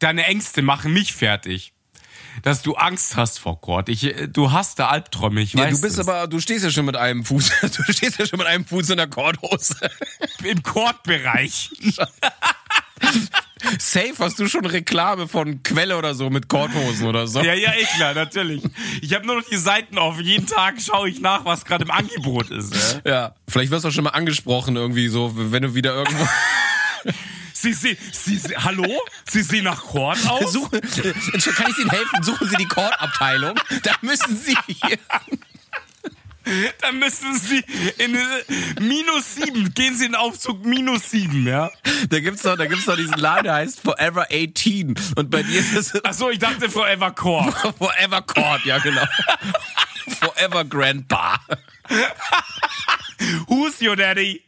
Deine Ängste machen mich fertig. Dass du Angst hast vor Kord. Ich, äh, du hast da Albträume, ich Ja, weiß du bist es. aber, du stehst ja schon mit einem Fuß, du stehst ja schon mit einem Fuß in der Kordhose. im Kordbereich. Safe hast du schon Reklame von Quelle oder so mit Kordhosen oder so. Ja, ja, eh klar, natürlich. Ich habe nur noch die Seiten auf. Jeden Tag schaue ich nach, was gerade im Angebot ist. Ja. Ja, vielleicht wirst du auch schon mal angesprochen irgendwie so, wenn du wieder irgendwo Sie, Sie, Sie, Sie, hallo? Sie sehen nach Kord aus? suchen. Äh, Kann ich Ihnen helfen? Suchen Sie die Kordabteilung. Da müssen Sie hier. Dann müssen Sie in äh, minus sieben. Gehen Sie in den Aufzug minus sieben, ja? Da gibt's doch, da gibt's doch diesen Laden, der heißt Forever 18. Und bei dir ist es Ach so, ich dachte Forever Cord. Forever Cord, ja genau. Forever Grandpa. Who's your daddy?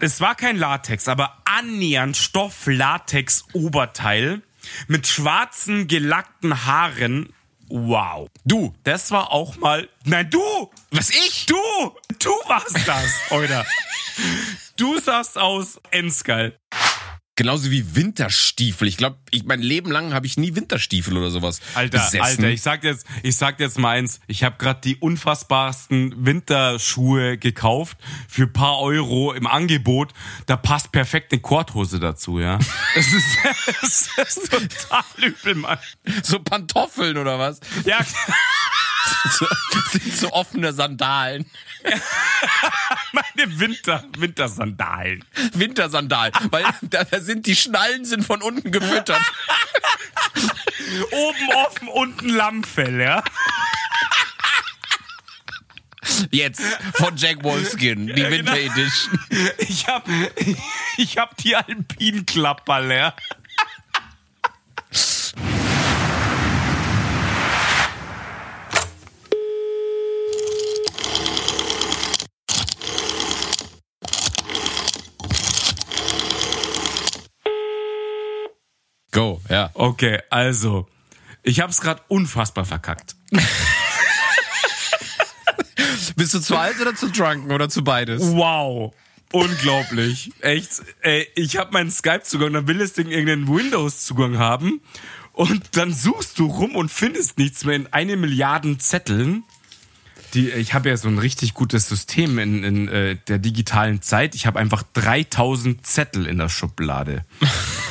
Es war kein Latex, aber annähernd Stoff-Latex-Oberteil mit schwarzen, gelackten Haaren. Wow. Du. Das war auch mal. Nein, du! Was ich? Du! Du warst das, Alter. Du sahst aus Enskal. Genauso wie Winterstiefel. Ich glaube, ich mein Leben lang habe ich nie Winterstiefel oder sowas Alter, besessen. Alter, ich sag jetzt, ich sag jetzt mal eins. Ich habe gerade die unfassbarsten Winterschuhe gekauft für ein paar Euro im Angebot. Da passt perfekt eine Korthose dazu, ja. Es ist, es ist total übel, Mann. so Pantoffeln oder was? Ja, sind so offene Sandalen. meine Winter, Wintersandalen. Wintersandalen. Weil da, da sind die Schnallen sind von unten gefüttert. Oben offen, unten Lammfell, ja. Jetzt von Jack Wolfskin, die Winter genau. Edition. Ich hab, ich hab die Alpinklapperl, ja. Go, ja. Okay, also, ich hab's gerade unfassbar verkackt. Bist du zu alt oder zu drunken oder zu beides? Wow. Unglaublich. Echt. Ey, ich habe meinen Skype-Zugang, dann will das Ding irgendeinen Windows-Zugang haben. Und dann suchst du rum und findest nichts mehr in eine Milliarden Zetteln. Die, ich habe ja so ein richtig gutes System in, in äh, der digitalen Zeit. Ich habe einfach 3000 Zettel in der Schublade.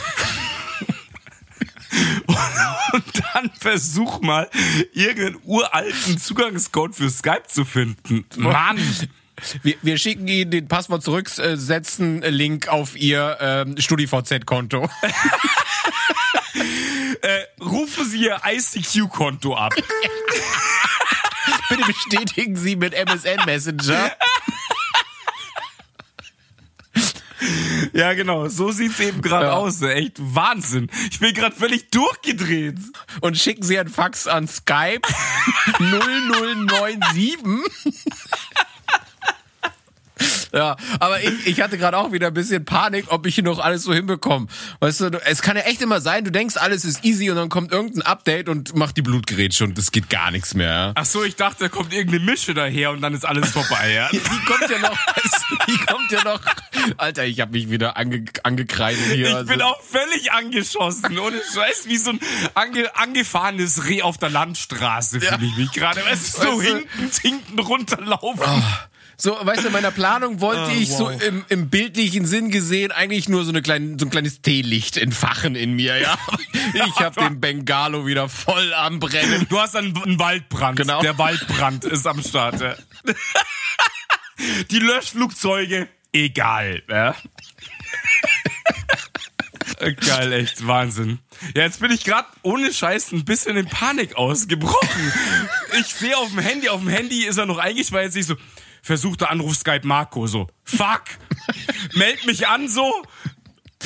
und, dann versuch mal, irgendeinen uralten Zugangscode für Skype zu finden. Mann! Wir, wir schicken Ihnen den Passwort zurücksetzen Link auf Ihr ähm, StudiVZ-Konto. Rufen Sie Ihr ICQ-Konto ab. Bitte bestätigen Sie mit MSN Messenger. Ja, genau. So sieht's eben gerade Ja. aus. Echt Wahnsinn. Ich bin gerade völlig durchgedreht. Und schicken Sie einen Fax an Skype 0097. Ja, aber ich, ich hatte gerade auch wieder ein bisschen Panik, ob ich hier noch alles so hinbekomme. Weißt du, es kann ja echt immer sein, du denkst, alles ist easy und dann kommt irgendein Update und macht die Blutgerätsche und es geht gar nichts mehr. Ja? Ach so, ich dachte, da kommt irgendeine Mische daher und dann ist alles vorbei, ja? Die kommt ja noch, die kommt ja noch. Alter, ich habe mich wieder ange, angekreidet hier. Ich bin Also- auch völlig angeschossen. Ohne Scheiß, wie so ein ange, angefahrenes Reh auf der Landstraße, fühle ich mich gerade. Weißt du, so Weißt du- hinten, hinten runterlaufen. So, weißt du, in meiner Planung wollte Ah, ich so wow. im, im bildlichen Sinn gesehen eigentlich nur so, eine kleine, so ein kleines Teelicht entfachen in mir, ja. Ich habe den Bengalo wieder voll am Brennen. Du hast einen, einen Waldbrand. Genau. Der Waldbrand ist am Start. Ja. Die Löschflugzeuge, egal. Ja. Geil, echt Wahnsinn. Ja, jetzt bin ich gerade ohne Scheiß ein bisschen in Panik ausgebrochen. Ich sehe auf dem Handy, auf dem Handy ist er noch eingespeichert, ich so, versuchter Anruf Skype Marco, so, fuck, meld mich an, so,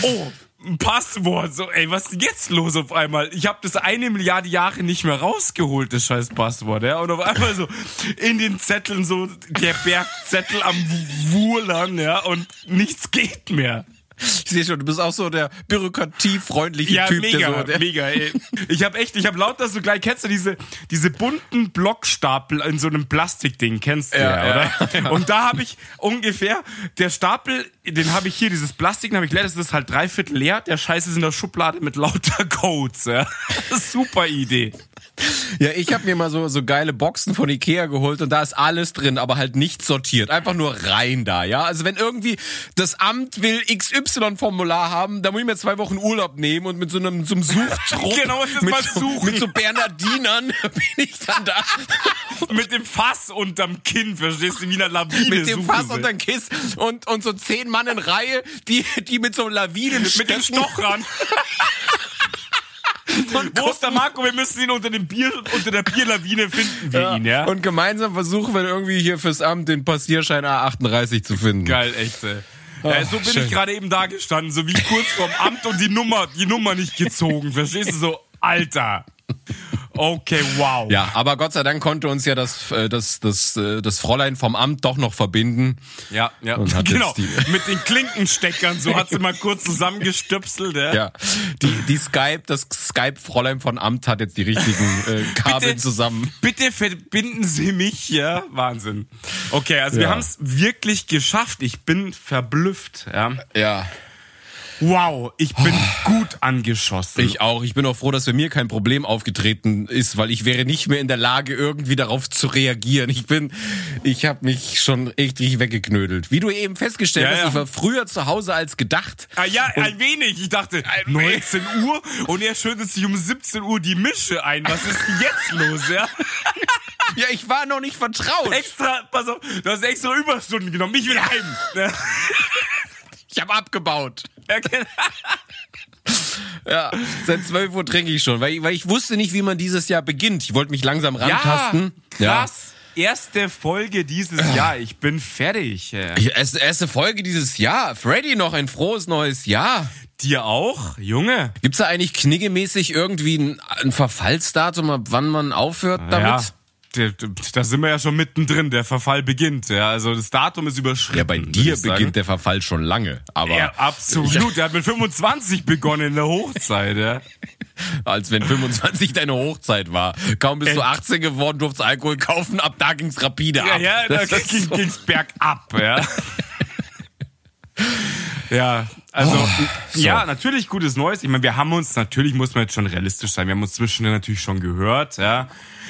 oh, ein Passwort, so, ey, was ist denn jetzt los auf einmal? Ich habe das eine Milliarde Jahre nicht mehr rausgeholt, das scheiß Passwort, ja, und auf einmal so in den Zetteln so der Bergzettel am Wurlern, ja, und nichts geht mehr. Ich sehe schon, du bist auch so der bürokratiefreundliche Ja, Typ. mega, der so, der, mega, ey. Ich habe echt, ich habe lauter so gleich, kennst du diese, diese bunten Blockstapel in so einem Plastikding, kennst du ja, Ja, oder? Und da habe ich ungefähr, der Stapel, den habe ich hier, dieses Plastik, den habe ich leer, das ist halt dreiviertel leer, der Scheiß ist in der Schublade mit lauter Codes, ja. Super Idee. Ja, ich habe mir mal so, so geile Boxen von Ikea geholt und da ist alles drin, aber halt nicht sortiert. Einfach nur rein da, ja. Also wenn irgendwie das Amt will XY-Formular haben, da muss ich mir zwei Wochen Urlaub nehmen und mit so einem, so einem Suchtrupp, Genau, mit, mal so, suchen. mit so Bernardinern bin ich dann da. Mit dem Fass unterm Kinn, verstehst du, wie eine Lawine mit dem Fass und dann Kiss und, und so zehn Mann in Reihe, die, die mit so Lawinen Mit dem Stoch ran. Wo ist der Marco? Wir müssen ihn unter dem Bier, unter der Bierlawine finden wir ihn, ja? Und gemeinsam versuchen wir irgendwie hier fürs Amt den Passierschein A38 zu finden. Geil, echt. Ey. Ja, so bin schön. ich gerade eben da gestanden, so wie kurz vorm Amt und die Nummer, die Nummer nicht gezogen. Verstehst du so, Alter. Okay, wow. Ja, aber Gott sei Dank konnte uns ja das, äh, das, das, äh, das Fräulein vom Amt doch noch verbinden. ja, ja. Genau. Mit den Klinkensteckern, so hat sie mal kurz zusammengestöpselt. Ja. Ja, die, die Skype, das Skype-Fräulein von Amt hat jetzt die richtigen äh, Kabel Bitte- zusammen. Bitte verbinden Sie mich, ja? Wahnsinn. Okay, also wir Ja. haben es wirklich geschafft. Ich bin verblüfft, ja. Ja. Wow, ich bin gut angeschossen. Ich auch. Ich bin auch froh, dass bei mir kein Problem aufgetreten ist, weil ich wäre nicht mehr in der Lage, irgendwie darauf zu reagieren. Ich bin, ich habe mich schon echt richtig weggeknödelt. Wie du eben festgestellt Ja, hast, ja. ich war früher zu Hause als gedacht. Ah ja, ein wenig. Ich dachte, 19 Uhr und er schüttet sich um 17 Uhr die Mische ein. Was ist denn jetzt los, ja? Ja, ich war noch nicht vertraut. Extra, pass auf, du hast extra Überstunden genommen. Ich will heim. Ja. Ich habe abgebaut. Ja, seit 12 Uhr trinke ich schon, weil ich, weil ich wusste nicht, wie man dieses Jahr beginnt. Ich wollte mich langsam rantasten. krass. Erste Folge dieses Jahr. Ich bin fertig. Ja. Ja. Erste, erste Folge dieses Jahr. Freddy, noch ein frohes neues Jahr. Dir auch, Junge? Gibt's da eigentlich kniggemäßig irgendwie ein, ein Verfallsdatum, ab wann man aufhört damit? Ja. Da sind wir ja schon mittendrin. Der Verfall beginnt. Ja, also das Datum ist überschritten. Ja, bei dir beginnt der Verfall schon lange. Aber Ja, absolut. Der hat mit 25 begonnen in der Hochzeit, ja. als wenn 25 deine Hochzeit war. Kaum bist du Äh. 18 geworden, durftest Alkohol kaufen, ab da ging's rapide Ja, ab. ja, da Das so. ging's bergab, ja. ja, also, ja, natürlich gutes Neues. Ich meine, wir haben uns, natürlich muss man jetzt schon realistisch sein, wir haben uns zwischendurch natürlich schon gehört, ja.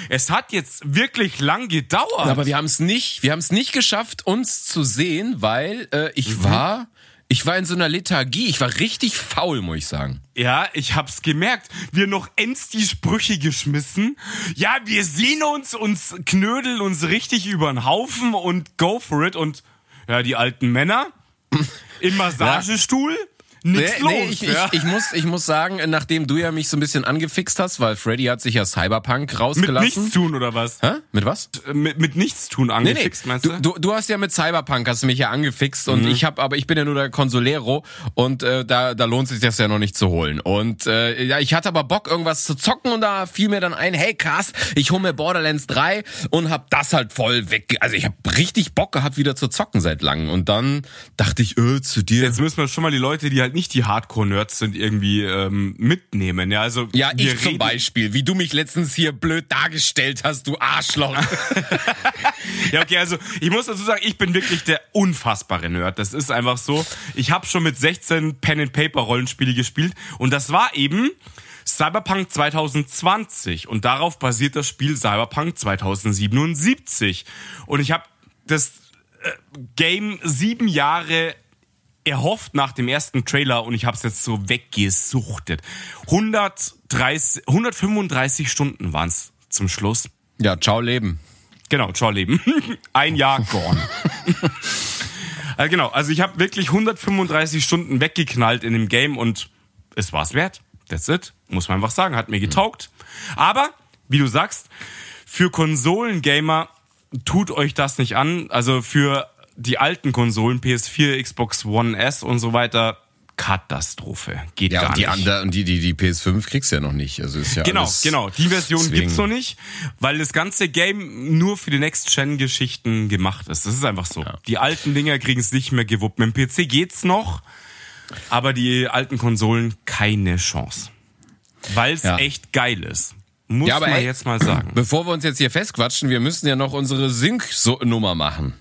Es hat jetzt wirklich lang gedauert. Aber wir haben es nicht, wir haben es nicht geschafft, uns zu sehen, weil äh, ich Mhm. war, ich war in so einer Lethargie. Ich war richtig faul, muss ich sagen. Ja, ich hab's gemerkt. Wir noch ends die Sprüche geschmissen. Ja, wir sehen uns, uns knödeln uns richtig über den Haufen und go for it. Und ja, die alten Männer im Massagestuhl, nichts los. ich, ja. ich, ich, muss, ich muss sagen, nachdem du ja mich so ein bisschen angefixt hast, weil Freddy hat sich ja Cyberpunk mit rausgelassen. nichts tun oder was? Hä? Mit was? Äh, Mit, mit nichts tun Nee, angefixt, nee. meinst Du, du? du, hast ja mit Cyberpunk hast du mich ja angefixt und Mhm. ich habe, aber ich bin ja nur der Consolero und äh, da, da lohnt sich das ja noch nicht zu holen. Und äh, ja, ich hatte aber Bock irgendwas zu zocken und da fiel mir dann ein, hey krass, ich hole mir Borderlands 3 und hab das halt voll weg. Also ich habe richtig Bock gehabt, wieder zu zocken seit langem. Und dann dachte ich, äh, zu dir. Jetzt müssen wir schon mal die Leute, die halt nicht die Hardcore-Nerds sind, irgendwie ähm, mitnehmen. Ja, also ja, ich zum Beispiel, wie du mich letztens hier blöd dargestellt hast, du Arschloch. Ja, okay, also ich muss dazu sagen, ich bin wirklich der unfassbare Nerd. Das ist einfach so. Ich habe schon mit 16 Pen and Paper Rollenspiele gespielt und das war eben Cyberpunk 2020 und darauf basiert das Spiel Cyberpunk 2077 und ich habe das äh, Game sieben Jahre erhofft nach dem ersten Trailer und ich habe es jetzt so weggesuchtet. 130, 135 Stunden waren es zum Schluss. ja, ciao Leben. Genau, ciao Leben. Ein Jahr gone. also genau, also ich habe wirklich 135 Stunden weggeknallt in dem Game und es war's wert. That's it. Muss man einfach sagen, hat mir getaugt. Aber, wie du sagst, für Konsolengamer tut euch das nicht an. Also für die alten Konsolen, PS4, Xbox One S und so weiter, Katastrophe. Geht Ja, gar und die, nicht. andere, und die, die, die PS5 kriegst du ja noch nicht. Also ist ja Genau, alles genau. Die Version Deswegen- gibt's noch nicht, weil das ganze Game nur für die Next-Gen-Geschichten gemacht ist. Das ist einfach so. Die alten Dinger kriegen es nicht mehr gewuppt. Mit dem PC geht's noch. Aber die alten Konsolen keine Chance. Weil es Ja. echt geil ist. Muss Ja, aber man ey, jetzt mal sagen. Bevor wir uns jetzt hier festquatschen, wir müssen ja noch unsere Sync-Nummer machen.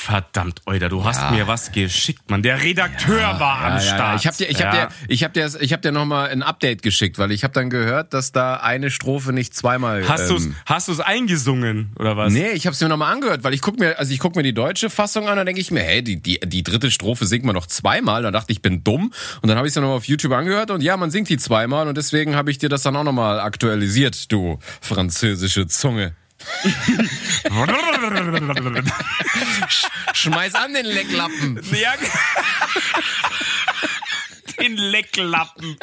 Verdammt, Euda, du hast mir was geschickt, Mann. Der Redakteur war am Start. Ich habe dir, ich hab Ja. dir, ich hab dir, ich hab dir noch mal ein Update geschickt, weil ich habe dann gehört, dass da eine Strophe nicht zweimal. Hast du's, ähm, hast du's eingesungen, oder was? Nee, ich habe es mir nochmal angehört, weil ich guck mir, also ich guck mir die deutsche Fassung an, dann denke ich mir, hey, die, die, die dritte Strophe singt man noch zweimal. Dann dachte ich, ich bin dumm. Und dann habe ich es nochmal auf YouTube angehört und ja, man singt die zweimal und deswegen habe ich dir das dann auch nochmal aktualisiert, du französische Zunge. Schmeiß an den Lecklappen. Den Lecklappen.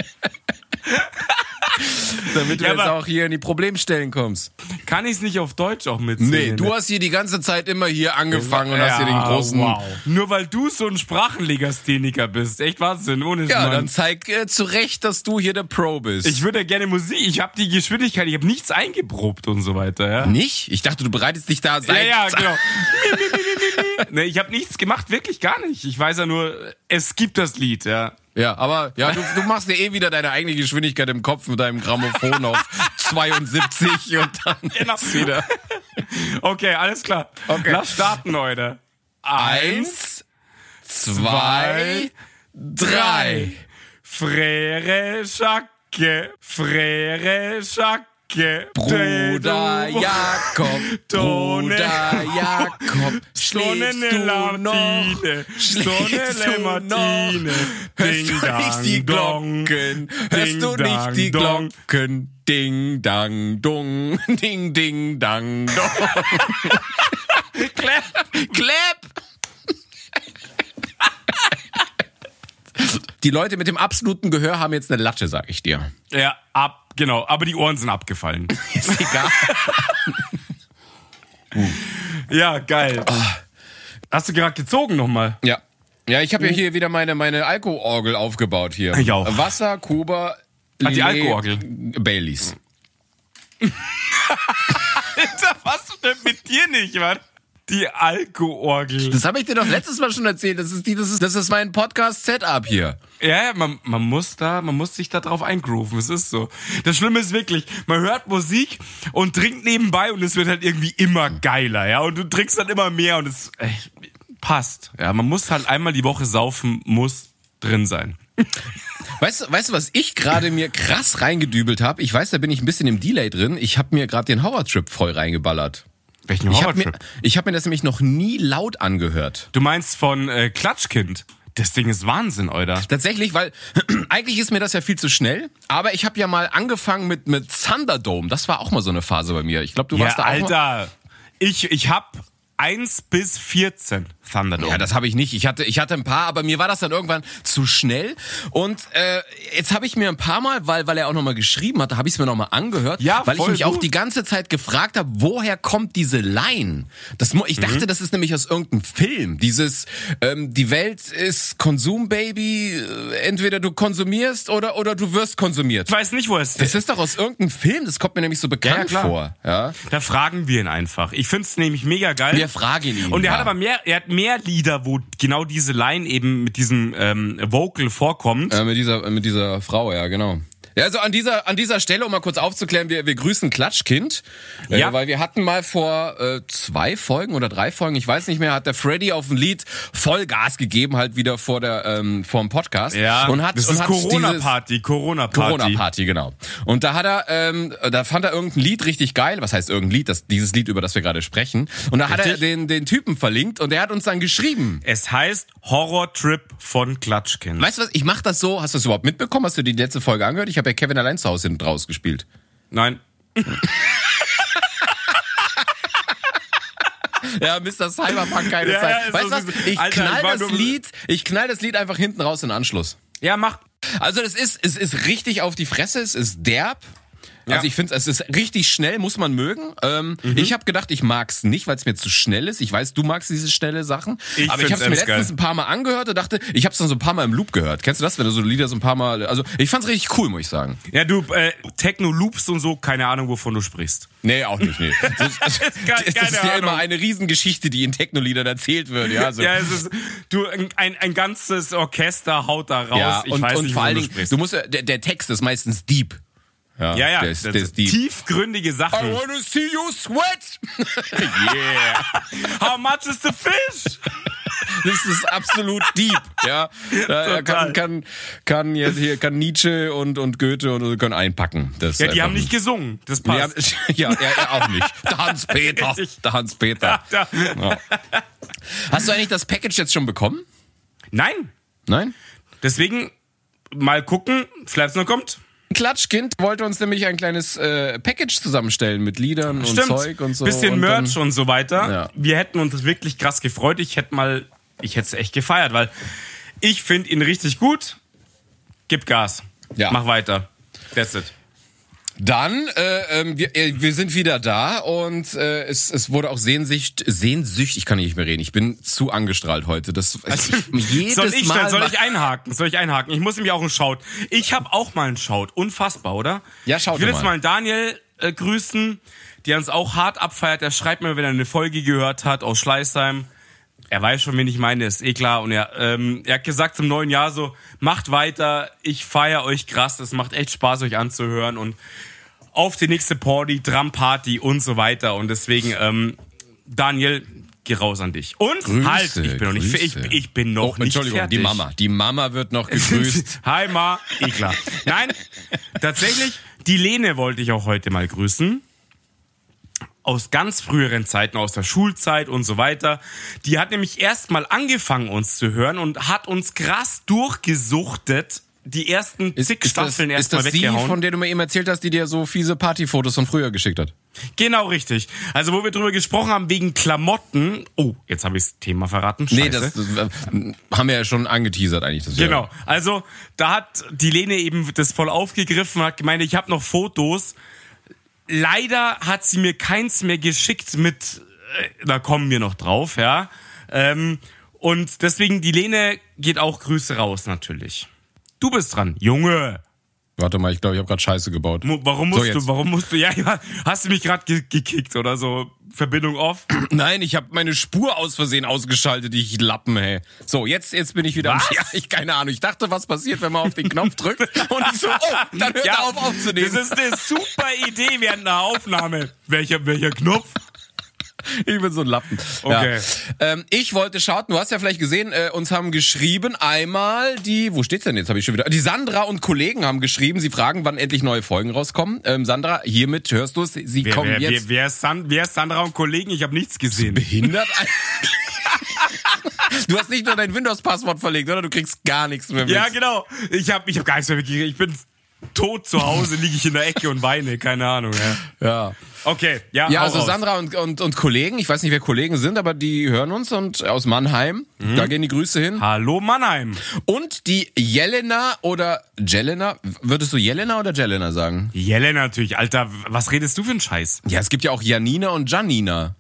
Damit du Ja, jetzt auch hier in die Problemstellen kommst. Kann ich's nicht auf Deutsch auch mitsingen? Nee, du hast hier die ganze Zeit immer hier angefangen und hast hier den großen. Wow. Nur weil du so ein Sprachenlegastheniker bist. Echt Wahnsinn, ohne Ja, Schmarrn. dann zeig äh, zu Recht, dass du hier der Pro bist. Ich würde gerne Musik. Ich habe die Geschwindigkeit, ich habe nichts eingeprobt und so weiter. Ja, nicht? Ich dachte, du bereitest dich da ja, seit. ja genau. nee, ich habe nichts gemacht, wirklich gar nicht. Ich weiß ja nur, es gibt das Lied, ja. Ja, aber ja, du, du machst dir eh wieder deine eigene Geschwindigkeit im Kopf mit deinem Grammophon auf 72 und dann Genau. wieder Okay, alles klar. Okay. Lass starten, Leute. eins, zwei, drei. Frère Jacques, Frère Jacques. Bruder Jakob. Bruder Jakob, schläfst du noch? Schläfst du noch? Hörst du nicht die Glocken? Hörst du nicht die. Glocken? Ding, dang, dung, ding, ding, dang, dong. Clap. Clap! Die Leute mit dem absoluten Gehör haben jetzt eine Latte, sag ich dir. Ja, ab, genau. Aber die Ohren sind abgefallen. Ist egal. ja, geil. Hast du gerade gezogen nochmal? Ja. Ja, ich habe ja hier wieder meine, meine Alkoorgel aufgebaut hier. Ich auch. Wasser, Kuba, Ah, die Alkoorgel. Baileys. Alter, was denn mit dir nicht, Mann? Die Alkoorgel. Das habe ich dir doch letztes Mal schon erzählt. Das ist, die, das ist, das ist mein Podcast-Setup hier. Ja, man, man muss da, man muss sich da drauf eingrooven. Es ist so. Das Schlimme ist wirklich, man hört Musik und trinkt nebenbei und es wird halt irgendwie immer geiler, ja. Und du trinkst dann immer mehr und es ey, passt. Ja, man muss halt einmal die Woche saufen, muss drin sein. Weißt, du- weißt du, was ich gerade mir krass reingedübelt habe? Ich weiß, da bin ich ein bisschen im Delay drin. Ich habe mir gerade den Horror-Trip voll reingeballert. Welchen Ich habe mir, hab mir das nämlich noch nie laut angehört. Du meinst von äh, Klatschkind? Das Ding ist Wahnsinn, Alter. Tatsächlich, weil eigentlich ist mir das ja viel zu schnell. Aber ich habe ja mal angefangen mit mit Thunderdome. Das war auch mal so eine Phase bei mir. Ich glaube, du Ja, warst da auch mal. Alter. Ich, ich hab 1 bis 14 Thunderdome. Ja, das habe ich nicht. Ich hatte, ich hatte ein paar, aber mir war das dann irgendwann zu schnell. Und äh, jetzt habe ich mir ein paar Mal, weil, weil er auch nochmal geschrieben hat, habe ich es mir nochmal angehört, Ja, weil ich mich auch gut. die ganze Zeit gefragt habe, woher kommt diese Line? Das, ich Mhm. dachte, das ist nämlich aus irgendeinem Film. Dieses, ähm, die Welt ist Konsumbaby, äh, entweder du konsumierst oder, oder du wirst konsumiert. ich weiß nicht, wo es Das ist doch aus irgendeinem Film, das kommt mir nämlich so bekannt klar. vor. Ja? Da fragen wir ihn einfach. Ich find's nämlich mega geil. Wir fragen ihn. Und er ja. hat aber mehr, er hat mehr Lieder, wo genau diese Line eben mit diesem ähm, Vocal vorkommt. Äh, mit dieser, mit dieser Frau, ja, genau. Ja, also an dieser, an dieser Stelle, um mal kurz aufzuklären, wir, wir grüßen Klatschkind. Äh, Ja. Weil wir hatten mal vor äh, zwei Folgen oder drei Folgen, ich weiß nicht mehr, hat der Freddy auf ein Lied Vollgas gegeben, halt wieder vor der, ähm, vor dem Podcast. ja, Und hat, das und ist Corona-Party, Corona-Party. Corona-Party, genau. Und da hat er, ähm, da fand er irgendein Lied richtig geil. Was heißt irgendein Lied? Das, dieses Lied, über das wir gerade sprechen. Und da hat er Richtig. den, den Typen verlinkt und der hat uns dann geschrieben. Es heißt Horror-Trip von Klatschkind. Weißt du was? Ich mach das so. Hast du das überhaupt mitbekommen? Hast du die letzte Folge angehört? Ich habe ja Kevin allein zu Hause hinten draus gespielt. Nein. Ja, Mr. Cyberpunk keine Ja, Zeit. weißt du was? Ich Alter, knall das nur- Lied, ich knall das Lied einfach hinten raus in Anschluss. Ja, mach. Also das ist, es ist richtig auf die Fresse, es ist derb. Also Ja. ich finde, es ist richtig schnell, muss man mögen. Ähm, Mhm. Ich habe gedacht, ich mag's nicht, weil es mir zu schnell ist. Ich weiß, du magst diese schnelle Sachen. Ich aber ich habe es mir letztens geil. ein paar Mal angehört und dachte, ich habe es dann so ein paar Mal im Loop gehört. Kennst du das, wenn du so Lieder so ein paar Mal... Also ich fand's richtig cool, muss ich sagen. Ja, du, äh, Techno-Loops und so, keine Ahnung, wovon du sprichst. Nee, auch nicht, nee. Das, das, das ist ja Ahnung. immer eine Riesengeschichte, die in Techno-Liedern erzählt wird. Ja, also, Ja, es ist, du, ein, ein ganzes Orchester haut da raus. ja ich und, weiß und nicht, vor allen du Dingen, sprichst. du musst der, der Text ist meistens deep. Ja, ja, Der ist, das der ist tiefgründige Sachen. wanna see you sweat. yeah. How much is the fish? Das ist absolut deep, ja. Da kann, kann, kann jetzt hier, kann Nietzsche und, und Goethe und so können einpacken. Das Ja, die haben nicht gesungen. Das passt. ja, ja, er auch nicht. Der Hans-Peter. Richtig. Der Hans-Peter. Da. Hast du eigentlich das Package jetzt schon bekommen? Nein. Nein? Deswegen mal gucken, vielleicht noch kommt. Klatschkind wollte uns nämlich ein kleines äh, Package zusammenstellen mit Liedern und Stimmt. Zeug und so. Bisschen und Merch dann- und so weiter. Ja. Wir hätten uns wirklich krass gefreut. Ich hätte mal, ich hätte es echt gefeiert, weil ich finde ihn richtig gut. Gib Gas. Ja. Mach weiter. That's it. Dann, äh, ähm, wir, äh, wir sind wieder da und äh, es, es wurde auch Sehnsicht, Sehnsücht, ich kann nicht mehr reden, ich bin zu angestrahlt heute. Das, ich, jedes soll ich, Mal soll ich einhaken? Soll ich einhaken? Ich muss nämlich auch einen Shout. Ich habe auch mal einen Shout. Unfassbar, oder? Ja, schaut Ich will jetzt mal. mal Daniel äh, grüßen, der uns auch hart abfeiert. Er schreibt mir, wenn er eine Folge gehört hat aus Schleißheim. Er weiß schon, wen ich meine, ist eh klar. Und er, ähm, er hat gesagt zum neuen Jahr so, macht weiter, ich feier euch krass, es macht echt Spaß, euch anzuhören und auf die nächste Party, Drum-Party und so weiter. Und deswegen, ähm, Daniel, geh raus an dich. Und Grüße, halt, ich bin noch nicht, ich, ich bin noch Oh, nicht Entschuldigung, fertig. die Mama. Die Mama wird noch gegrüßt. Hi Ma, eh klar. Nein, tatsächlich, die Lene wollte ich auch heute mal grüßen. Aus ganz früheren Zeiten, aus der Schulzeit und so weiter. Die hat nämlich erst mal angefangen, uns zu hören und hat uns krass durchgesuchtet. Die ersten zig Staffeln das, erst ist das die, weggehauen. von der du mir eben erzählt hast, die dir so fiese Partyfotos von früher geschickt hat? genau richtig. Also wo wir drüber gesprochen haben wegen Klamotten. Oh, jetzt habe ich das Thema verraten. Scheiße. Nee, das, das äh, haben wir ja schon angeteasert eigentlich. Genau. Also da hat die Lene eben das voll aufgegriffen und hat gemeint, ich habe noch Fotos. Leider hat sie mir keins mehr geschickt mit, äh, da kommen wir noch drauf, ja. Ähm, und deswegen, die Lene geht auch Grüße raus natürlich. Du bist dran, Junge. Warte mal, ich glaube, ich habe gerade Scheiße gebaut. Mu- Warum So, musst du, jetzt. warum musst du, ja, ja hast du mich gerade ge gekickt oder so? Verbindung off? Nein, ich habe meine Spur aus Versehen ausgeschaltet, die ich Lappen, hey. So, jetzt, jetzt bin ich wieder am Was? Ja, ich keine Ahnung. Ich dachte, was passiert, wenn man auf den Knopf drückt und ich so, oh, dann hört er auf aufzunehmen. Das ist eine super Idee während einer Aufnahme. Welcher, welcher Knopf? Ich bin so ein Lappen. Okay. Ja. Ähm, ich wollte schauen, du hast ja vielleicht gesehen, äh, uns haben geschrieben einmal die, wo steht's denn jetzt? Habe ich schon wieder. Die Sandra und Kollegen haben geschrieben, sie fragen, wann endlich neue Folgen rauskommen. Ähm, Sandra, hiermit hörst du es, sie Wer, kommen wer, jetzt. wer, wer, ist San, wer ist Sandra und Kollegen? Ich habe nichts gesehen. behindert? du hast nicht nur dein Windows-Passwort verlegt, oder? Du kriegst gar nichts mehr mit. Ja, genau. Ich habe ich hab gar nichts mehr mitgekriegt. Ich bin tot zu Hause, liege ich in der Ecke und weine. Keine Ahnung. Ja. ja. Okay, ja. Ja, also raus. Sandra und, und, und Kollegen, ich weiß nicht, wer Kollegen sind, aber die hören uns und aus Mannheim, Mhm. da gehen die Grüße hin. Hallo Mannheim. Und die Jelena oder Jelena, würdest du Jelena oder Jelena sagen? Jelena natürlich. Alter, was redest du für einen Scheiß? Ja, es gibt ja auch Janina und Janina.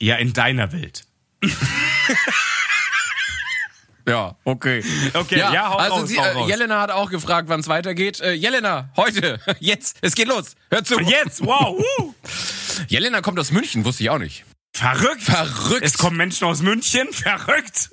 Ja, in deiner Welt. Ja, okay. Okay, ja, hau also raus, sie, hau äh, raus. Jelena hat auch gefragt, wann es weitergeht. Äh, Jelena, heute, jetzt, es geht los. Hör zu. Jetzt, wow. Uh. Jelena kommt aus München, wusste ich auch nicht. Verrückt. Verrückt. Es kommen Menschen aus München. Verrückt.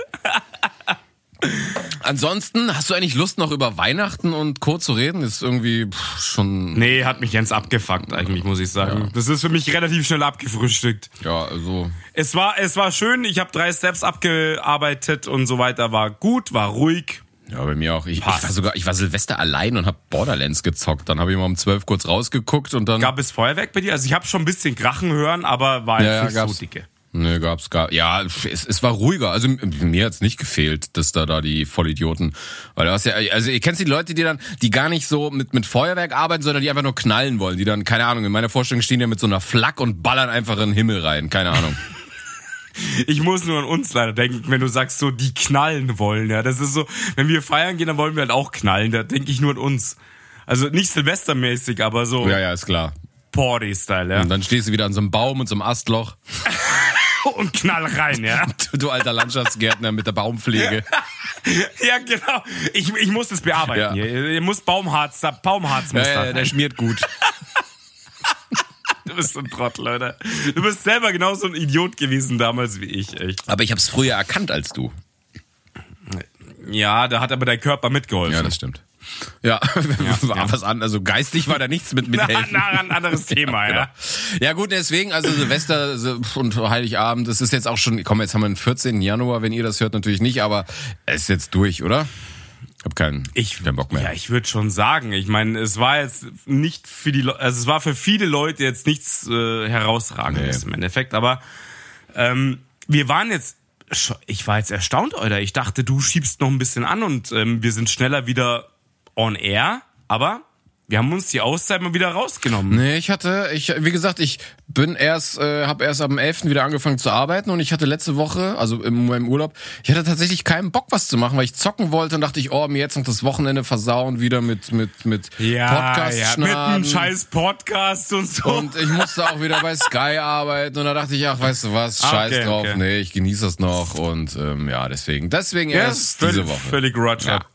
Ansonsten, hast du eigentlich Lust, noch über Weihnachten und Co. zu reden? Ist irgendwie pff, schon. Nee, hat mich Jens abgefuckt eigentlich, muss ich sagen. Das ist für mich relativ schnell abgefrühstückt. Ja, also. Es war, es war schön. Ich habe drei Steps abgearbeitet und so weiter. War gut, war ruhig. Ja, bei mir auch. Ich, ich war sogar, ich war Silvester allein und hab Borderlands gezockt. Dann habe ich mal um 12 kurz rausgeguckt und dann. Gab es Feuerwerk bei dir? Also ich habe schon ein bisschen Krachen hören, aber war Ja, jetzt ja, nicht so dicke. Nee, gab's gar. Ja, es, es war ruhiger. Also mir hat's nicht gefehlt, dass da da die Vollidioten, weil du hast ja, also ihr kennst die Leute, die dann, die gar nicht so mit mit Feuerwerk arbeiten, sondern die einfach nur knallen wollen, die dann keine Ahnung. In meiner Vorstellung stehen die mit so einer Flak und ballern einfach in den Himmel rein. Keine Ahnung. Ich muss nur an uns leider denken, wenn du sagst so, die knallen wollen. Ja, das ist so, wenn wir feiern gehen, dann wollen wir halt auch knallen. Da denke ich nur an uns. Also nicht Silvestermäßig, aber so Ja, ja, ist klar. Party-Style, ja. Und dann stehst du wieder an so einem Baum und so einem Astloch. Und knall rein, ja. Du, alter Landschaftsgärtner mit der Baumpflege. Ja, genau. Ich, ich muss das bearbeiten Ja. Ihr muss Baumharz, Baumharz muss Ja, ja, der schmiert gut. Du bist so ein Trottel, Leute. Du bist selber genauso ein Idiot gewesen damals wie ich, echt. Aber ich hab's früher erkannt als du. Ja, da hat aber dein Körper mitgeholfen. Ja, das stimmt. Ja, war ja. was an, also geistig war da nichts mit Na, mithelfen. na, ein anderes Thema, ja. Ja. ja gut, deswegen, also Silvester und Heiligabend, das ist jetzt auch schon, komm, jetzt haben wir den 14. Januar, wenn ihr das hört, natürlich nicht, aber es ist jetzt durch, oder? Ich hab keinen, Ich, keinen Bock mehr. Ja, ich würde schon sagen. Ich meine, es war jetzt nicht für die, also es war für viele Leute jetzt nichts äh, herausragendes Nee. im Endeffekt, aber ähm, wir waren jetzt, ich war jetzt erstaunt, Alter. Ich dachte, du schiebst noch ein bisschen an und ähm, wir sind schneller wieder on air, aber wir haben uns die Auszeit mal wieder rausgenommen. Nee, ich hatte, ich, wie gesagt, ich bin erst, äh, habe erst am 11. wieder angefangen zu arbeiten und ich hatte letzte Woche, also im, im Urlaub, ich hatte tatsächlich keinen Bock, was zu machen, weil ich zocken wollte und dachte ich, oh, mir jetzt noch das Wochenende versauen wieder mit, mit, mit Podcast ja, mit einem scheiß Podcast und so. Und ich musste auch wieder bei Sky arbeiten und da dachte ich, ach, weißt du was, Ah, scheiß okay, drauf, okay. nee, ich genieße das noch und ähm, ja, deswegen, deswegen ja, erst völlig, diese Woche. völlig Roger. Ja.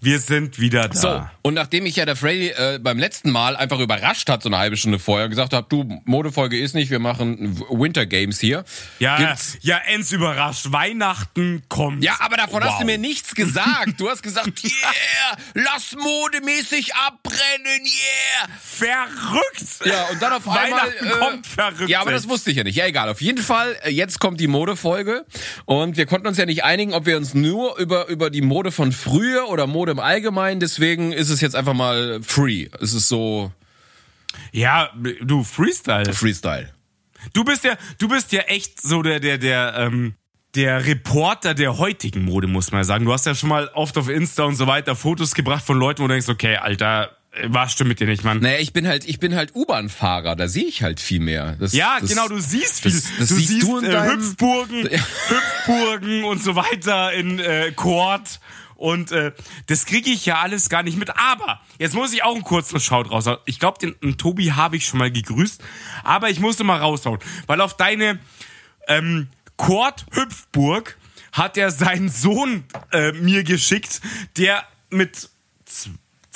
Wir sind wieder da. So, und nachdem ich ja der Freddy äh, beim letzten Mal einfach überrascht hat, so eine halbe Stunde vorher, gesagt habe, du, Modefolge ist nicht, wir machen Winter Games hier. Ja, Gibt's ja, Enz überrascht. Weihnachten kommt. ja, aber davon hast Wow. du mir nichts gesagt. Du hast gesagt, yeah, lass modemäßig abbrennen, yeah. Verrückt! Ja, und dann auf einmal. Weihnachten kommt verrückt. Ja, aber das wusste ich ja nicht. Ja, egal. Auf jeden Fall, äh, jetzt kommt die Modefolge. Und wir konnten uns ja nicht einigen, ob wir uns nur über, über die Mode von früher oder Mode im Allgemeinen. Deswegen ist es jetzt einfach mal free. Es ist so Ja, du, Freestyle. Freestyle. Du bist ja, du bist ja echt so der, der, der, ähm, der Reporter der heutigen Mode, muss man ja sagen. Du hast ja schon mal oft auf Insta und so weiter Fotos gebracht von Leuten, wo du denkst, okay, Alter, was stimmt mit dir nicht, Mann? Naja, ich bin halt, ich bin halt U-Bahn-Fahrer. Da sehe ich halt viel mehr. Das, Ja, das, genau, du siehst viel. das- das du siehst siehst du in äh, Hüpfburgen, Hüpfburgen und so weiter in äh, Quad. Und äh, das kriege ich ja alles gar nicht mit. Aber jetzt muss ich auch einen kurzen Shout raushauen. Ich glaube, den, den Tobi habe ich schon mal gegrüßt. Aber ich musste mal raushauen. Weil auf deine ähm, Quad-Hüpfburg hat er seinen Sohn äh, mir geschickt, der mit